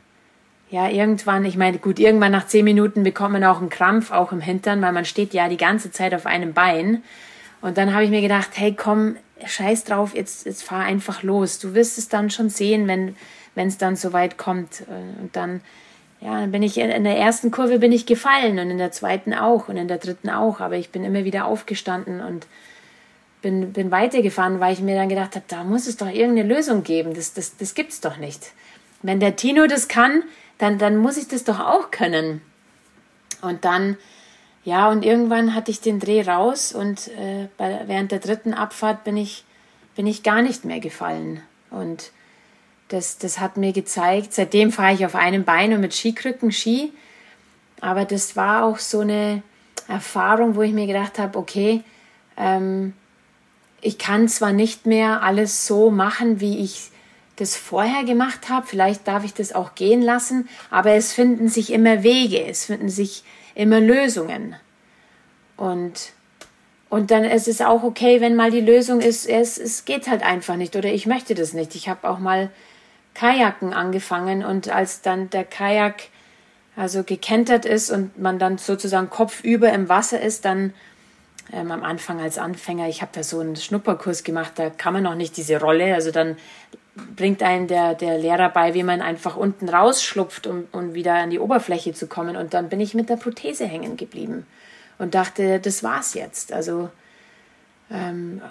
ja, irgendwann, ich meine, gut, irgendwann nach zehn Minuten bekommt man auch einen Krampf, auch im Hintern, weil man steht ja die ganze Zeit auf einem Bein. Und dann habe ich mir gedacht, hey, komm, scheiß drauf, jetzt, jetzt fahr einfach los. Du wirst es dann schon sehen, wenn wenn es dann so weit kommt. Und dann, ja, bin ich in der ersten Kurve bin ich gefallen und in der zweiten auch und in der dritten auch. Aber ich bin immer wieder aufgestanden und bin, bin weitergefahren, weil ich mir dann gedacht habe, da muss es doch irgendeine Lösung geben. Das, das, das gibt's doch nicht. Wenn der Tino das kann, dann, dann muss ich das doch auch können. Und dann ja, und irgendwann hatte ich den Dreh raus und äh, bei, während der dritten Abfahrt bin ich, bin ich gar nicht mehr gefallen. Und das, das hat mir gezeigt, seitdem fahre ich auf einem Bein und mit Skikrücken Ski. Aber das war auch so eine Erfahrung, wo ich mir gedacht habe, okay, ähm, ich kann zwar nicht mehr alles so machen, wie ich das vorher gemacht habe, vielleicht darf ich das auch gehen lassen, aber es finden sich immer Wege, es finden sich immer Lösungen. Und, und dann ist es auch okay, wenn mal die Lösung ist, es, es geht halt einfach nicht oder ich möchte das nicht. Ich habe auch mal Kajaken angefangen und als dann der Kajak also gekentert ist und man dann sozusagen kopfüber im Wasser ist, dann ähm, am Anfang als Anfänger, ich habe da so einen Schnupperkurs gemacht, da kann man noch nicht diese Rolle, also dann bringt einen der, der Lehrer bei, wie man einfach unten rausschlupft, um, um wieder an die Oberfläche zu kommen. Und dann bin ich mit der Prothese hängen geblieben und dachte, das war's jetzt. Also ähm,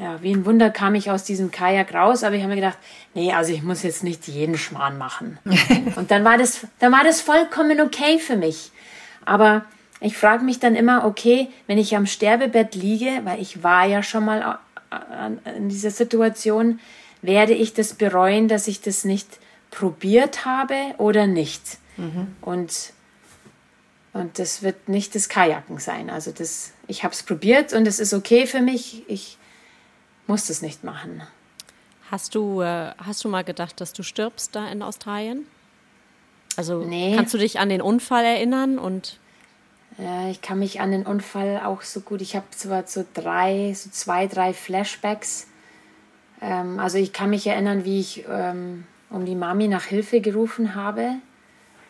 ja, wie ein Wunder kam ich aus diesem Kajak raus, aber ich habe mir gedacht, nee, also ich muss jetzt nicht jeden Schmarrn machen. [LAUGHS] und dann war das, dann war das vollkommen okay für mich. Aber ich frage mich dann immer, okay, wenn ich am Sterbebett liege, weil ich war ja schon mal in dieser Situation, werde ich das bereuen, dass ich das nicht probiert habe oder nicht. Mhm. Und, und das wird nicht das Kajaken sein. Also das, ich habe es probiert und es ist okay für mich. Ich muss das nicht machen. Hast du, äh, hast du mal gedacht, dass du stirbst da in Australien? Also nee. kannst du dich an den Unfall erinnern und ja, ich kann mich an den Unfall auch so gut. Ich habe zwar so drei, so zwei, drei Flashbacks. Ähm, also ich kann mich erinnern, wie ich ähm, um die Mami nach Hilfe gerufen habe.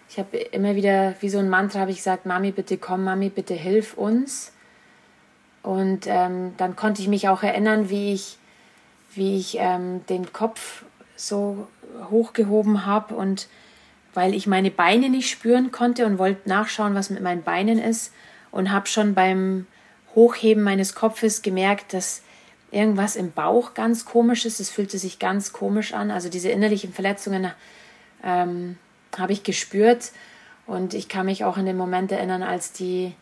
Ich habe immer wieder, wie so ein Mantra, habe ich gesagt, Mami, bitte komm, Mami, bitte hilf uns. Und ähm, dann konnte ich mich auch erinnern, wie ich, wie ich ähm, den Kopf so hochgehoben habe und weil ich meine Beine nicht spüren konnte und wollte nachschauen, was mit meinen Beinen ist und habe schon beim Hochheben meines Kopfes gemerkt, dass irgendwas im Bauch ganz komisch ist. Es fühlte sich ganz komisch an. Also diese innerlichen Verletzungen ähm, habe ich gespürt und ich kann mich auch an den Moment erinnern, als die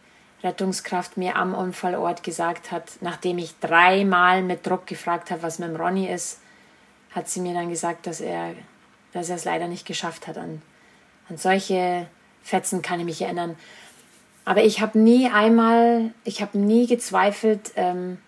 Rettungskraft mir am Unfallort gesagt hat, nachdem ich dreimal mit Druck gefragt habe, was mit dem Ronny ist, hat sie mir dann gesagt, dass er, dass er es leider nicht geschafft hat, an an solche Fetzen kann ich mich erinnern. Aber ich habe nie einmal, ich habe nie gezweifelt, ähm,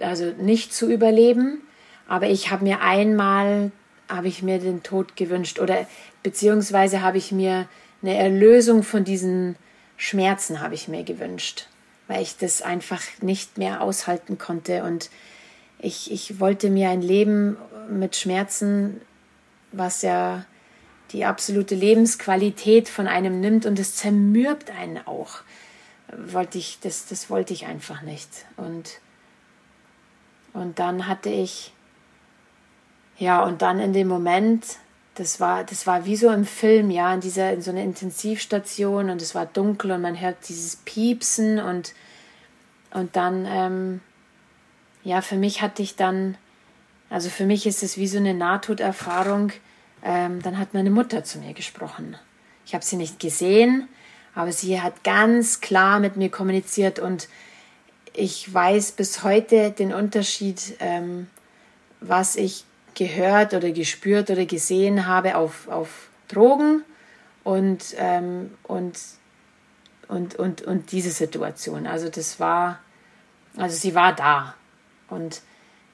also nicht zu überleben. Aber ich habe mir einmal, habe ich mir den Tod gewünscht oder beziehungsweise habe ich mir eine Erlösung von diesen Schmerzen habe ich mir gewünscht, weil ich das einfach nicht mehr aushalten konnte und ich, ich wollte mir ein Leben mit Schmerzen, was ja die absolute Lebensqualität von einem nimmt und es zermürbt einen auch. Wollte ich, das, das wollte ich einfach nicht. Und, und dann hatte ich, ja, und dann in dem Moment, das war, das war wie so im Film, ja, in dieser, in so einer Intensivstation und es war dunkel und man hört dieses Piepsen und, und dann, ähm, ja, für mich hatte ich dann, also für mich ist es wie so eine Nahtoderfahrung, ähm, dann hat meine Mutter zu mir gesprochen. Ich habe sie nicht gesehen, aber sie hat ganz klar mit mir kommuniziert und ich weiß bis heute den Unterschied, ähm, was ich gehört oder gespürt oder gesehen habe auf, auf Drogen und, ähm, und, und, und, und diese Situation. Also das war, also sie war da und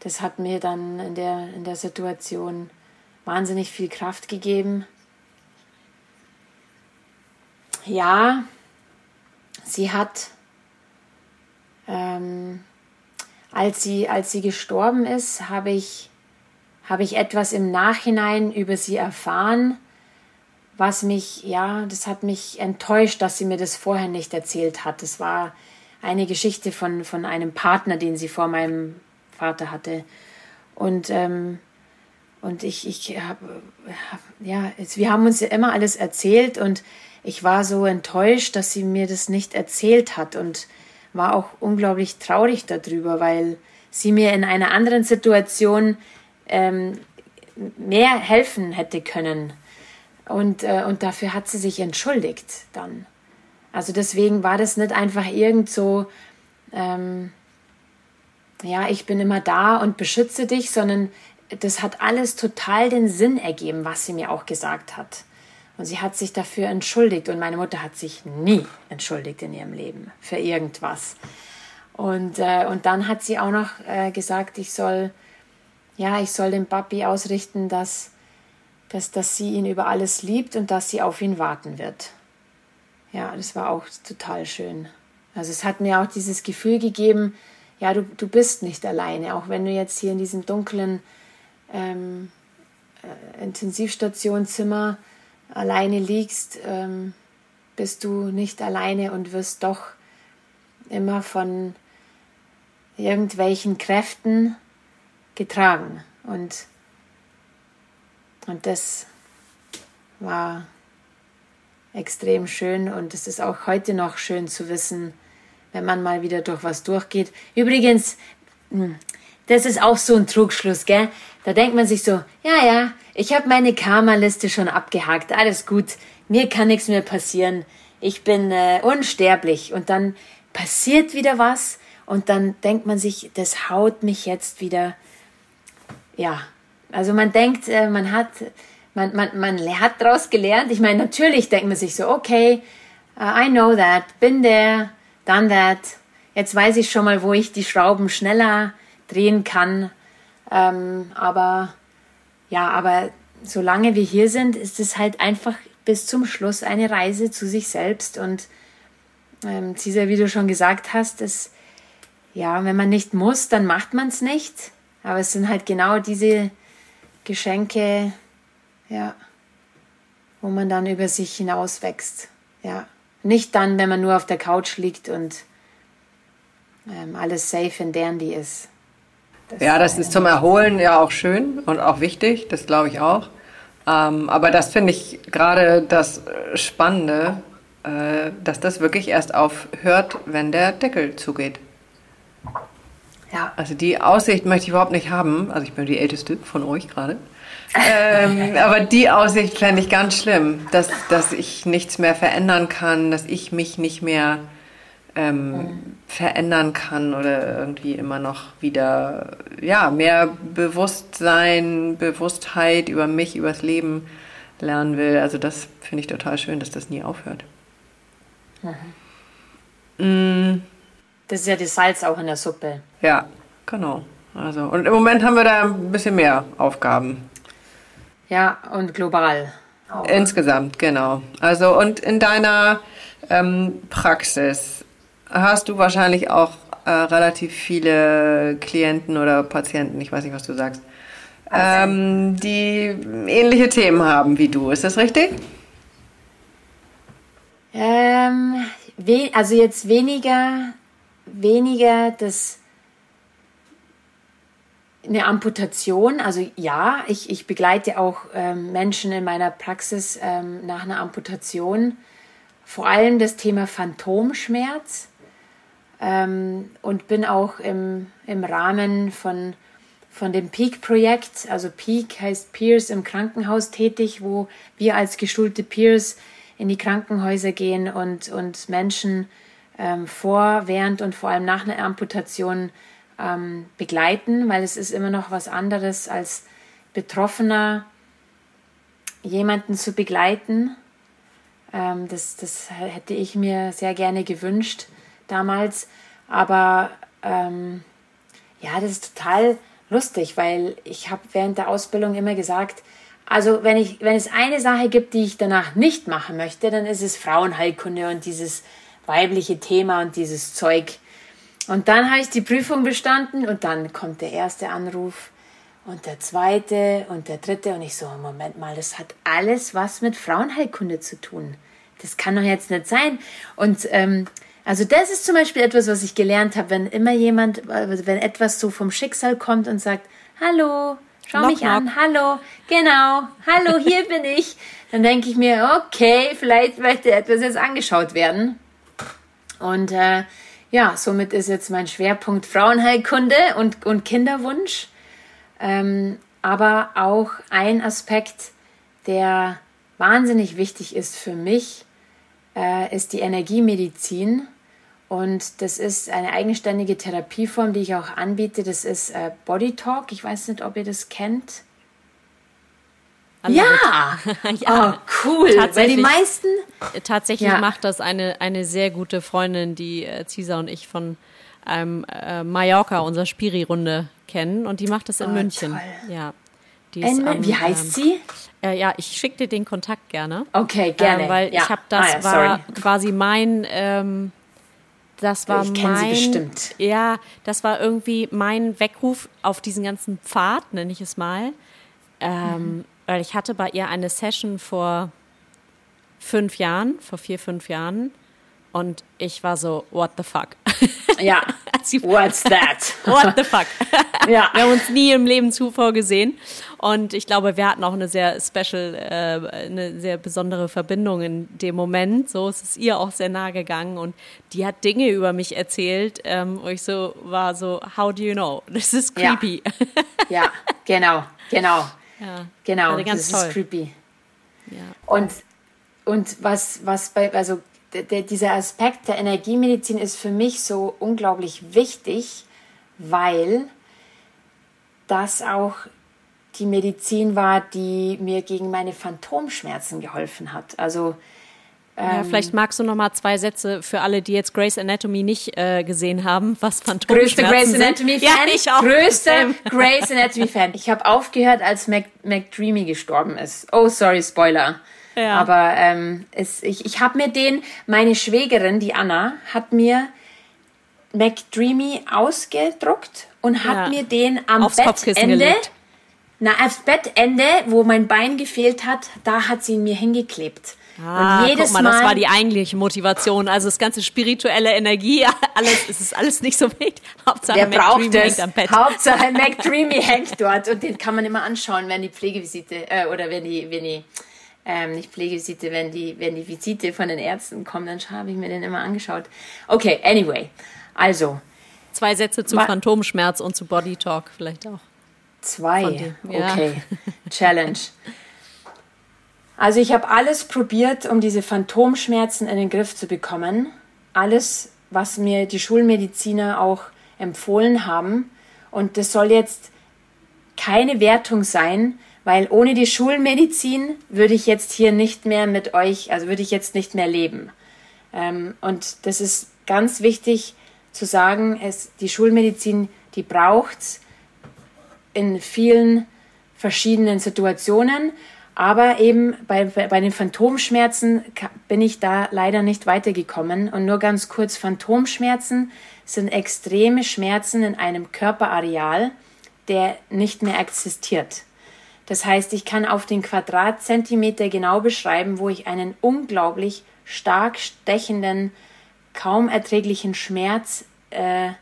das hat mir dann in der, in der Situation wahnsinnig viel Kraft gegeben. Ja, sie hat, ähm, als, sie, als sie gestorben ist, habe ich, habe ich etwas im Nachhinein über sie erfahren, was mich, ja, das hat mich enttäuscht, dass sie mir das vorher nicht erzählt hat. Das war eine Geschichte von, von einem Partner, den sie vor meinem Vater hatte. Und ähm, und ich, ich habe, ja, jetzt, wir haben uns ja immer alles erzählt und ich war so enttäuscht, dass sie mir das nicht erzählt hat und war auch unglaublich traurig darüber, weil sie mir in einer anderen Situation ähm, mehr helfen hätte können. Und, äh, und dafür hat sie sich entschuldigt dann. Also deswegen war das nicht einfach irgend so, ähm, ja, ich bin immer da und beschütze dich, sondern das hat alles total den Sinn ergeben, was sie mir auch gesagt hat. Und sie hat sich dafür entschuldigt und meine Mutter hat sich nie entschuldigt in ihrem Leben für irgendwas. Und, äh, und dann hat sie auch noch äh, gesagt, ich soll, ja, ich soll dem Papi ausrichten, dass, dass, dass sie ihn über alles liebt und dass sie auf ihn warten wird. Ja, das war auch total schön. Also es hat mir auch dieses Gefühl gegeben, ja, du, du bist nicht alleine, auch wenn du jetzt hier in diesem dunklen ähm, äh, Intensivstationzimmer alleine liegst, ähm, bist du nicht alleine und wirst doch immer von irgendwelchen Kräften getragen. Und, und das war extrem schön und es ist auch heute noch schön zu wissen, wenn man mal wieder durch was durchgeht. Übrigens, hm, das ist auch so ein Trugschluss, gell? Da denkt man sich so, ja, ja, ich habe meine Karma-Liste schon abgehakt, alles gut, mir kann nichts mehr passieren, ich bin äh, unsterblich. Und dann passiert wieder was und dann denkt man sich, das haut mich jetzt wieder. Ja, also man denkt, äh, man hat, man, man, man hat daraus gelernt. Ich meine, natürlich denkt man sich so, okay, uh, I know that, been there, done that. Jetzt weiß ich schon mal, wo ich die Schrauben schneller drehen kann. Ähm, aber ja, aber solange wir hier sind, ist es halt einfach bis zum Schluss eine Reise zu sich selbst. Und ähm, Cesar, wie du schon gesagt hast, ist, ja, wenn man nicht muss, dann macht man es nicht. Aber es sind halt genau diese Geschenke, ja, wo man dann über sich hinaus wächst. Ja, nicht dann, wenn man nur auf der Couch liegt und ähm, alles safe and dandy ist. Das ja, das ist zum Erholen ja auch schön und auch wichtig, das glaube ich auch. Ähm, aber das finde ich gerade das Spannende, äh, dass das wirklich erst aufhört, wenn der Deckel zugeht. Ja. Also die Aussicht möchte ich überhaupt nicht haben. Also ich bin die Älteste von euch gerade. ähm, [LAUGHS] aber die Aussicht fände ich ganz schlimm, dass, dass ich nichts mehr verändern kann, dass ich mich nicht mehr ähm, mhm. verändern kann oder irgendwie immer noch wieder ja, mehr Bewusstsein, Bewusstheit über mich, über das Leben lernen will. Also das finde ich total schön, dass das nie aufhört. Mhm. Mm. Das ist ja das Salz auch in der Suppe. Ja, genau. Also, und im Moment haben wir da ein bisschen mehr Aufgaben. Ja, und global. Auch. Insgesamt, genau. Also, und in deiner ähm, Praxis hast du wahrscheinlich auch äh, relativ viele Klienten oder Patienten, ich weiß nicht, was du sagst, ähm, die ähnliche Themen haben wie du. Ist das richtig? Ähm, also jetzt weniger weniger das eine Amputation. Also ja, ich, ich begleite auch ähm, Menschen in meiner Praxis ähm, nach einer Amputation. Vor allem das Thema Phantomschmerz. Ähm, und bin auch im, im Rahmen von, von dem Peak-Projekt, also Peak heißt Peers im Krankenhaus tätig, wo wir als geschulte Peers in die Krankenhäuser gehen und, und Menschen ähm, vor, während und vor allem nach einer Amputation ähm, begleiten, weil es ist immer noch was anderes als Betroffener jemanden zu begleiten. Ähm, das, das hätte ich mir sehr gerne gewünscht damals. Aber ähm, ja, das ist total lustig, weil ich habe während der Ausbildung immer gesagt, also wenn, ich, wenn es eine Sache gibt, die ich danach nicht machen möchte, dann ist es Frauenheilkunde und dieses weibliche Thema und dieses Zeug. Und dann habe ich die Prüfung bestanden und dann kommt der erste Anruf und der zweite und der dritte und ich so, Moment mal, das hat alles was mit Frauenheilkunde zu tun. Das kann doch jetzt nicht sein. Und ähm, also das ist zum Beispiel etwas, was ich gelernt habe, wenn immer jemand, also wenn etwas so vom Schicksal kommt und sagt, hallo, schau knock, mich knock. an, hallo, genau, hallo, hier bin ich, dann denke ich mir, okay, vielleicht möchte etwas jetzt angeschaut werden. Und äh, ja, somit ist jetzt mein Schwerpunkt Frauenheilkunde und, und Kinderwunsch. Ähm, aber auch ein Aspekt, der wahnsinnig wichtig ist für mich, äh, ist die Energiemedizin. Und das ist eine eigenständige Therapieform, die ich auch anbiete. Das ist äh, Body Talk. Ich weiß nicht, ob ihr das kennt. Ja. [LAUGHS] ja. Oh, cool. Weil die meisten. Tatsächlich ja. macht das eine, eine sehr gute Freundin, die äh, Cisa und ich von ähm, äh, Mallorca, unserer Spiri-Runde kennen. Und die macht das in oh, München. Toll. Ja. Die ist, ähm, wie heißt ähm, sie? Äh, ja, ich schicke dir den Kontakt gerne. Okay, gerne. Äh, weil ja. ich habe das ah, ja, war quasi mein. Ähm, das war ich mein, sie bestimmt. Ja, das war irgendwie mein Weckruf auf diesen ganzen Pfad, nenne ich es mal. Ähm, mhm weil ich hatte bei ihr eine Session vor fünf Jahren, vor vier, fünf Jahren. Und ich war so, what the fuck? Ja, [LAUGHS] what's [LAUGHS] that? what the fuck? [LAUGHS] Ja. Wir haben uns nie im Leben zuvor gesehen. Und ich glaube, wir hatten auch eine sehr special, äh, eine sehr besondere Verbindung in dem Moment. So es ist ihr auch sehr nahe gegangen und die hat Dinge über mich erzählt, ähm, wo ich so war so, how do you know? Das ist Ja. creepy. Ja, genau, genau. Ja. Genau, Also ganz das toll. ist creepy. Ja. Und, und was, was bei, also der, dieser Aspekt der Energiemedizin ist für mich so unglaublich wichtig, weil das auch die Medizin war, die mir gegen meine Phantomschmerzen geholfen hat. Also Ja, vielleicht magst du noch mal zwei Sätze für alle, die jetzt Grey's Anatomy nicht äh, gesehen haben, was größte Phantomschmerzen Grey's sind. Anatomy Fan. Ja, ich auch. Größte. Grey's Anatomy Fan. Ich habe aufgehört, als Mac, McDreamy gestorben ist. Oh, sorry, Spoiler. Ja. Aber ähm, es, ich, ich habe mir den, meine Schwägerin, die Anna, hat mir McDreamy ausgedruckt und hat Ja. mir den am Aufs Bettende, na, aufs Bettende, wo mein Bein gefehlt hat, da hat sie ihn mir hingeklebt. Ah, und jedes guck mal, das Mal, war die eigentliche Motivation. Also das ganze spirituelle Energie, [LAUGHS] alles, es ist alles nicht so wichtig. [LAUGHS] Hauptsache braucht McDreamy hängt am Bett. Hauptsache McDreamy [LAUGHS] hängt dort und den kann man immer anschauen, wenn die Pflegevisite äh, oder wenn die, wenn die ähm, nicht Pflegevisite, wenn die, wenn die Visite von den Ärzten kommt, dann habe ich mir den immer angeschaut. Okay, anyway, also Zwei Sätze zu Phantomschmerz und zu Body Talk vielleicht auch. zwei. Okay, Challenge. Also ich habe alles probiert, um diese Phantomschmerzen in den Griff zu bekommen. Alles, was mir die Schulmediziner auch empfohlen haben. Und das soll jetzt keine Wertung sein, weil ohne die Schulmedizin würde ich jetzt hier nicht mehr mit euch, also würde ich jetzt nicht mehr leben. Ähm, und das ist ganz wichtig zu sagen, es, die Schulmedizin, die braucht's in vielen verschiedenen Situationen. Aber eben bei, bei den Phantomschmerzen bin ich da leider nicht weitergekommen. Und nur ganz kurz, Phantomschmerzen sind extreme Schmerzen in einem Körperareal, der nicht mehr existiert. Das heißt, ich kann auf den Quadratzentimeter genau beschreiben, wo ich einen unglaublich stark stechenden, kaum erträglichen Schmerz, äh,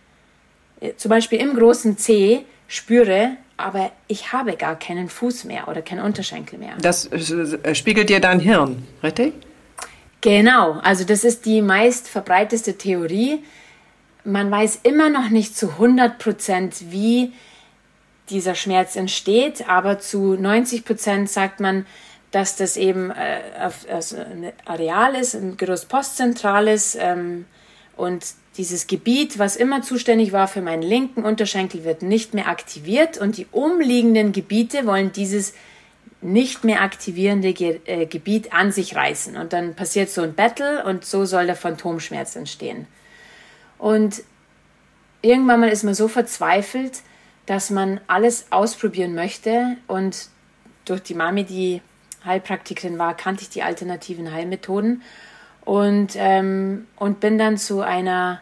zum Beispiel im großen C, spüre, aber ich habe gar keinen Fuß mehr oder keinen Unterschenkel mehr. Das äh, spiegelt dir dein Hirn, richtig? Genau, also das ist die meist verbreiteste Theorie. Man weiß immer noch nicht zu 100 Prozent, wie dieser Schmerz entsteht, aber zu 90 Prozent sagt man, dass das eben äh, also ein Areal ist, ein Gyros postzentrales ähm, und dieses Gebiet, was immer zuständig war für meinen linken Unterschenkel, wird nicht mehr aktiviert und die umliegenden Gebiete wollen dieses nicht mehr aktivierende Ge äh, Gebiet an sich reißen. Und dann passiert so ein Battle und so soll der Phantomschmerz entstehen. Und irgendwann mal ist man so verzweifelt, dass man alles ausprobieren möchte. Und durch die Mami, die Heilpraktikerin war, kannte ich die alternativen Heilmethoden. Und, ähm, und bin dann zu einer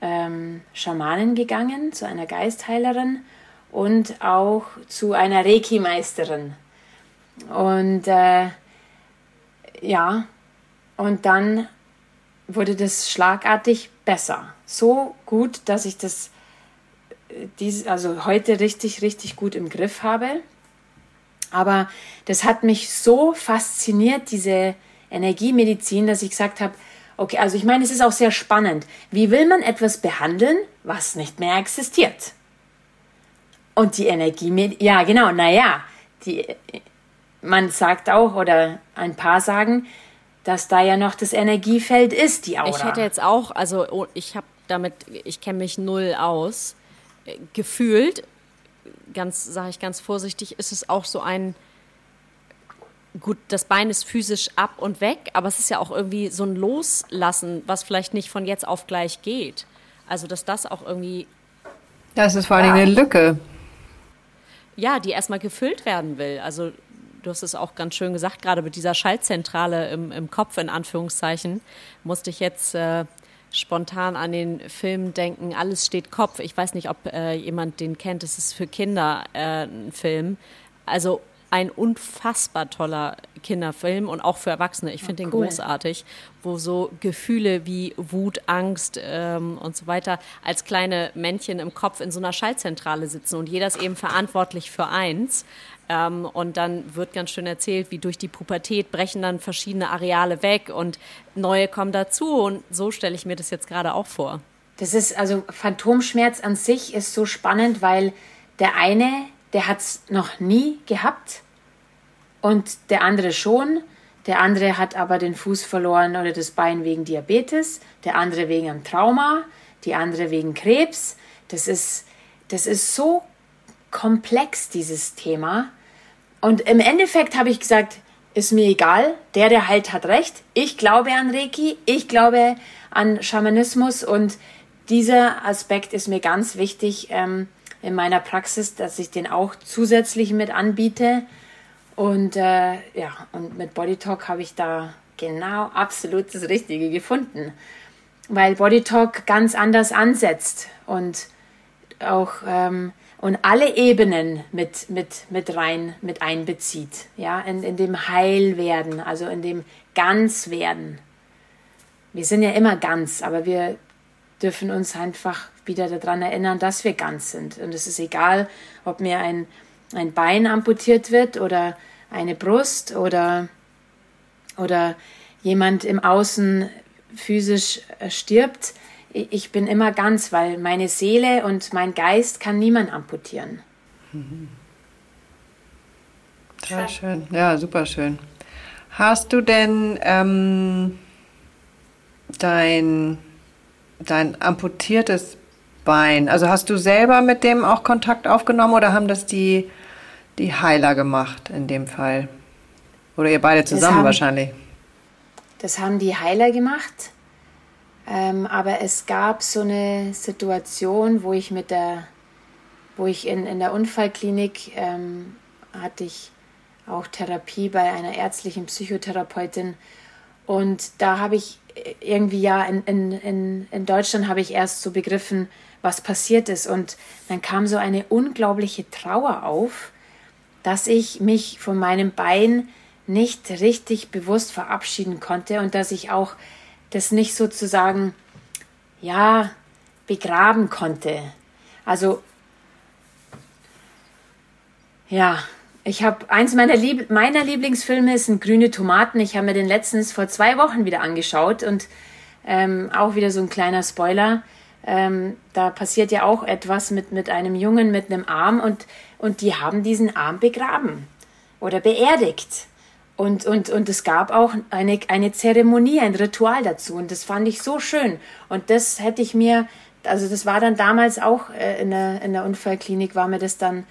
ähm, Schamanin gegangen, zu einer Geistheilerin und auch zu einer Reiki-Meisterin. Und äh, ja, und dann wurde das schlagartig besser. So gut, dass ich das dies, also heute richtig, richtig gut im Griff habe. Aber das hat mich so fasziniert, diese Energiemedizin, dass ich gesagt habe, okay, also ich meine, es ist auch sehr spannend. Wie will man etwas behandeln, was nicht mehr existiert? Und die Energiemedizin, ja genau, naja, die, man sagt auch, oder ein paar sagen, dass da ja noch das Energiefeld ist, die Aura. Ich hätte jetzt auch, also oh, ich habe damit, ich kenne mich null aus. Gefühlt, ganz, sage ich ganz vorsichtig, ist es auch so ein, gut, das Bein ist physisch ab und weg, aber es ist ja auch irgendwie so ein Loslassen, was vielleicht nicht von jetzt auf gleich geht. Also, dass das auch irgendwie, Das ist vor allen Dingen eine Lücke. ja, die erstmal gefüllt werden will. Also, du hast es auch ganz schön gesagt, gerade mit dieser Schaltzentrale im, im Kopf, in Anführungszeichen, musste ich jetzt äh, spontan an den Film denken, Alles steht Kopf. Ich weiß nicht, ob äh, jemand den kennt, es ist für Kinder äh, ein Film. Also ein unfassbar toller Kinderfilm und auch für Erwachsene. Ich finde oh, cool. den großartig, wo so Gefühle wie Wut, Angst ähm, und so weiter als kleine Männchen im Kopf in so einer Schaltzentrale sitzen und jeder ist eben verantwortlich für eins. Ähm, und dann wird ganz schön erzählt, wie durch die Pubertät brechen dann verschiedene Areale weg und neue kommen dazu. Und so stelle ich mir das jetzt gerade auch vor. Das ist also Phantomschmerz an sich ist so spannend, weil der eine, der hat es noch nie gehabt und der andere schon. Der andere hat aber den Fuß verloren oder das Bein wegen Diabetes, der andere wegen einem Trauma, die andere wegen Krebs. Das ist, das ist so komplex, dieses Thema. Und im Endeffekt habe ich gesagt, ist mir egal, der, der halt hat recht. Ich glaube an Reiki, ich glaube an Schamanismus und dieser Aspekt ist mir ganz wichtig ähm, in meiner Praxis, dass ich den auch zusätzlich mit anbiete. Und äh, ja, und mit Body Talk habe ich da genau absolut das Richtige gefunden. Weil Body Talk ganz anders ansetzt und auch ähm, und alle Ebenen mit, mit, mit rein, mit einbezieht. Ja, in, in dem Heilwerden, also in dem Ganzwerden. Wir sind ja immer ganz, aber wir dürfen uns einfach wieder daran erinnern, dass wir ganz sind. Und es ist egal, ob mir ein, ein Bein amputiert wird oder eine Brust oder, oder jemand im Außen physisch äh, stirbt. Ich bin immer ganz, weil meine Seele und mein Geist kann niemand amputieren. Sehr schön. Ja, super schön. Hast du denn ähm, dein dein amputiertes Bein, also hast du selber mit dem auch Kontakt aufgenommen oder haben das die, die Heiler gemacht in dem Fall? Oder ihr beide zusammen haben, wahrscheinlich? Das haben die Heiler gemacht. Ähm, aber es gab so eine Situation, wo ich mit der, wo ich in, in der Unfallklinik ähm, hatte ich auch Therapie bei einer ärztlichen Psychotherapeutin. Und da habe ich irgendwie ja in, in, in, Deutschland habe ich erst so begriffen, was passiert ist. Und dann kam so eine unglaubliche Trauer auf, dass ich mich von meinem Bein nicht richtig bewusst verabschieden konnte und dass ich auch das nicht sozusagen, ja, begraben konnte. Also, ja, ich habe eins meiner, Lieb meiner Lieblingsfilme sind Grüne Tomaten. Ich habe mir den letztens vor zwei Wochen wieder angeschaut und ähm, auch wieder so ein kleiner Spoiler. Ähm, da passiert ja auch etwas mit, mit einem Jungen mit einem Arm und, und die haben diesen Arm begraben oder beerdigt. Und, und, und es gab auch eine, eine Zeremonie, ein Ritual dazu. Und das fand ich so schön. Und das hätte ich mir, also das war dann damals auch äh, in, der, in der Unfallklinik, war mir das dann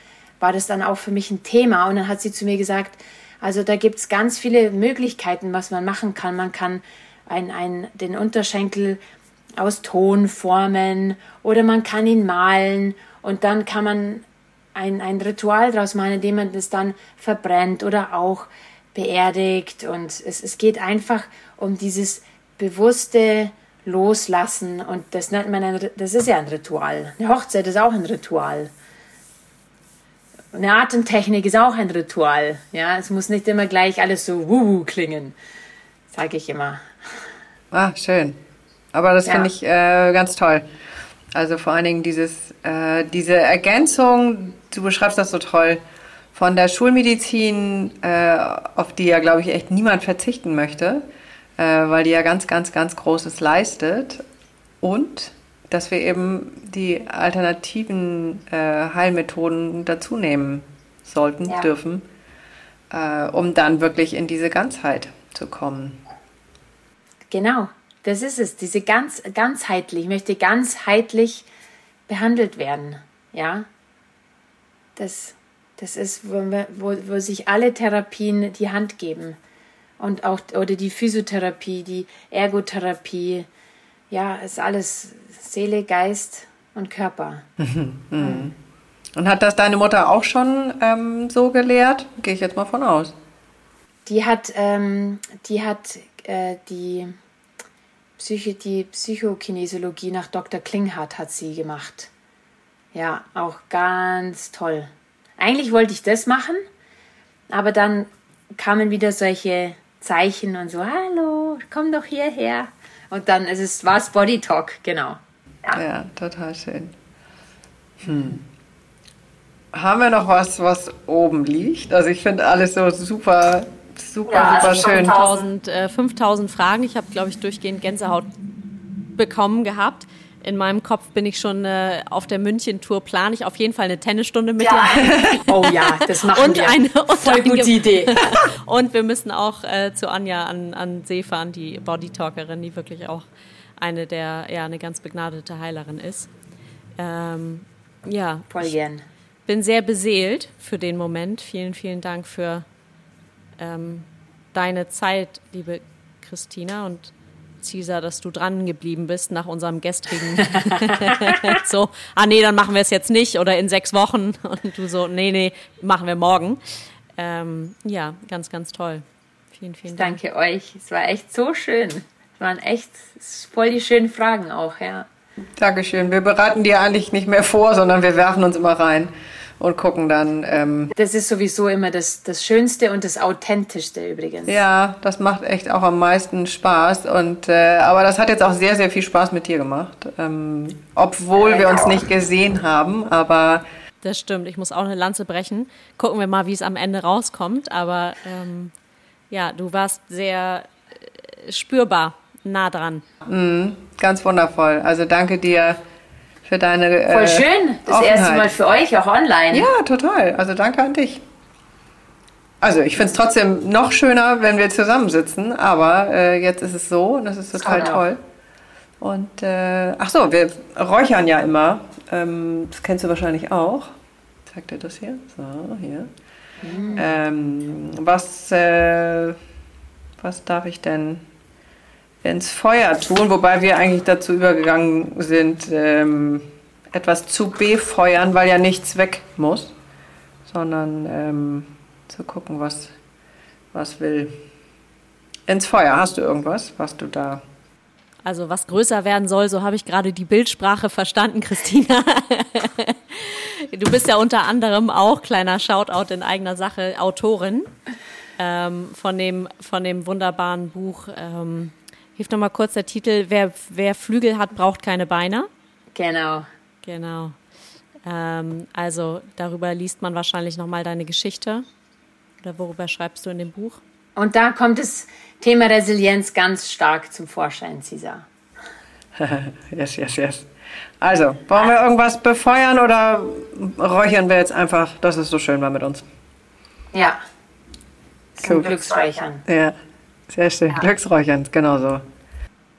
war das dann auch für mich ein Thema. Und dann hat sie zu mir gesagt, also da gibt es ganz viele Möglichkeiten, was man machen kann. Man kann ein, ein, den Unterschenkel aus Ton formen oder man kann ihn malen und dann kann man ein, ein Ritual daraus machen, indem man das dann verbrennt oder auch beerdigt. Und es, es geht einfach um dieses bewusste Loslassen und das nennt man ein, das ist ja ein Ritual. Eine Hochzeit ist auch ein Ritual. Eine Atemtechnik ist auch ein Ritual. Ja, es muss nicht immer gleich alles so wuhu klingen, sage ich immer. Ah, schön. Aber das ja. finde ich äh, ganz toll. Also vor allen Dingen dieses, äh, diese Ergänzung, du beschreibst das so toll, von der Schulmedizin, äh, auf die ja, glaube ich, echt niemand verzichten möchte, äh, weil die ja ganz, ganz, ganz Großes leistet. Und dass wir eben die alternativen äh, Heilmethoden dazu nehmen sollten, ja. dürfen, äh, um dann wirklich in diese Ganzheit zu kommen. Genau, das ist es, diese ganz, ganzheitlich, ich möchte ganzheitlich behandelt werden, ja. Das, das ist, wo, wo, wo sich alle Therapien die Hand geben. Und auch, oder die Physiotherapie, die Ergotherapie, ja, ist alles Seele, Geist und Körper. Mhm. [LAUGHS] Und hat das deine Mutter auch schon ähm, so gelehrt? Gehe ich jetzt mal von aus. Die hat, ähm, die, hat äh, die, Psycho, die Psychokinesiologie nach Dr. Klinghardt hat sie gemacht. Ja, auch ganz toll. Eigentlich wollte ich das machen, aber dann kamen wieder solche Zeichen und so, hallo, komm doch hierher. Und dann ist es, war es Body Talk, genau. Ja, ja total schön. Hm. Haben wir noch was, was oben liegt? Also ich finde alles so super, super, ja, super schön. 5000, äh, 5000 Fragen. Ich habe, glaube ich, durchgehend Gänsehaut bekommen gehabt. In meinem Kopf bin ich schon äh, auf der München-Tour, plane ich auf jeden Fall eine Tennisstunde mit ja. dir. [LAUGHS] Oh ja, das machen und wir. Eine, und Voll gute Idee. [LAUGHS] und wir müssen auch äh, zu Anja an, an See fahren, die Bodytalkerin, die wirklich auch eine der, ja, eine ganz begnadete Heilerin ist. Ähm, ja. Voll gern. Bin sehr beseelt für den Moment. Vielen, vielen Dank für ähm, deine Zeit, liebe Christina und Caesar, dass du dran geblieben bist nach unserem gestrigen [LAUGHS] [LAUGHS] so, ah nee, dann machen wir es jetzt nicht oder in sechs Wochen und du so, nee, nee, machen wir morgen. Ähm, ja, ganz, ganz toll. Vielen, vielen Dank. Danke euch. Es war echt so schön. Waren echt voll die schönen Fragen auch, ja. Dankeschön. Wir bereiten die eigentlich nicht mehr vor, sondern wir werfen uns immer rein und gucken dann. Ähm das ist sowieso immer das, das Schönste und das Authentischste übrigens. Ja, das macht echt auch am meisten Spaß. Und, äh, aber das hat jetzt auch sehr, sehr viel Spaß mit dir gemacht. Ähm, obwohl ja, wir uns auch. nicht gesehen haben, aber. Das stimmt, ich muss auch eine Lanze brechen. Gucken wir mal, wie es am Ende rauskommt. Aber ähm, ja, du warst sehr äh, spürbar nah dran. Mhm, ganz wundervoll. Also danke dir für deine. Voll äh, schön. Das Offenheit. erste Mal für euch auch online. Ja, total. Also danke an dich. Also ich finde es trotzdem noch schöner, wenn wir zusammensitzen, aber äh, jetzt ist es so und das ist total das toll. Und äh, ach so, wir räuchern ja immer. Ähm, das kennst du wahrscheinlich auch. Zeigt dir das hier? So, hier. Mm. Ähm, was, äh, was darf ich denn ins Feuer tun, wobei wir eigentlich dazu übergegangen sind, ähm, etwas zu befeuern, weil ja nichts weg muss, sondern ähm, zu gucken, was, was will. Ins Feuer, hast du irgendwas, was du da. Also was größer werden soll, so habe ich gerade die Bildsprache verstanden, Christina. [LAUGHS] du bist ja unter anderem auch, kleiner Shoutout in eigener Sache, Autorin ähm, von, dem, von dem wunderbaren Buch ähm, Hilf noch mal kurz der Titel. Wer, wer Flügel hat, braucht keine Beine. Genau. Genau. Ähm, also darüber liest man wahrscheinlich noch mal deine Geschichte. Oder worüber schreibst du in dem Buch? Und da kommt das Thema Resilienz ganz stark zum Vorschein, Cesar. [LAUGHS] yes, yes, yes. Also, wollen wir irgendwas befeuern oder räuchern wir jetzt einfach, dass es so schön war mit uns? Ja. Zum cool. Glücksräuchern. Ja. Sehr schön. Ja. Glücksräuchern, genau so.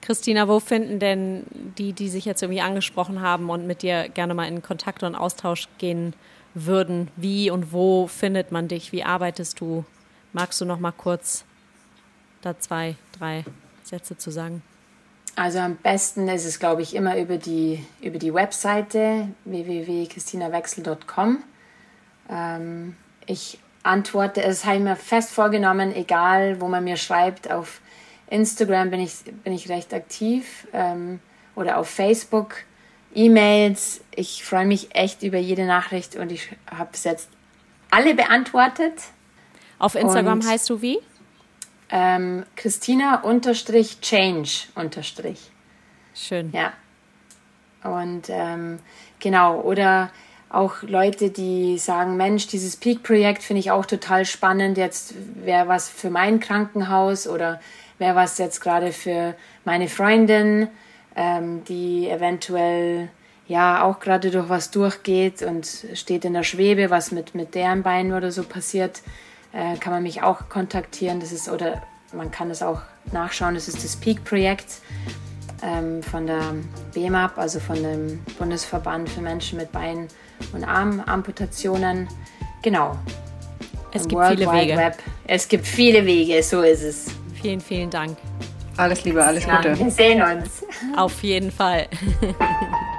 Christina, wo finden denn die, die sich jetzt irgendwie angesprochen haben und mit dir gerne mal in Kontakt und Austausch gehen würden, wie und wo findet man dich? Wie arbeitest du? Magst du noch mal kurz da zwei, drei Sätze zu sagen? Also am besten ist es, glaube ich, immer über die, über die Webseite www.christinawechsel.com. Ähm, ich antworte. Es habe ich mir fest vorgenommen, egal wo man mir schreibt. Auf Instagram bin ich, bin ich recht aktiv ähm, oder auf Facebook. E-Mails. Ich freue mich echt über jede Nachricht und ich habe bis jetzt alle beantwortet. Auf Instagram und, heißt du wie? Ähm, Christina unterstrich Change unterstrich. Schön. Ja. Und ähm, genau, oder auch Leute, die sagen, Mensch, dieses Peak-Projekt finde ich auch total spannend. Jetzt wäre was für mein Krankenhaus oder wäre was jetzt gerade für meine Freundin, ähm, die eventuell ja auch gerade durch was durchgeht und steht in der Schwebe, was mit, mit deren Beinen oder so passiert, äh, kann man mich auch kontaktieren. Das ist, oder man kann es auch nachschauen, das ist das Peak-Projekt ähm, von der BMAP, also von dem Bundesverband für Menschen mit Beinen- und Armamputationen. Genau. Es Im gibt World viele Wide Wege. Web. Es gibt viele Wege, so ist es. Vielen, vielen Dank. Alles Liebe, alles Gute. Wir sehen uns. Auf jeden Fall. [LAUGHS]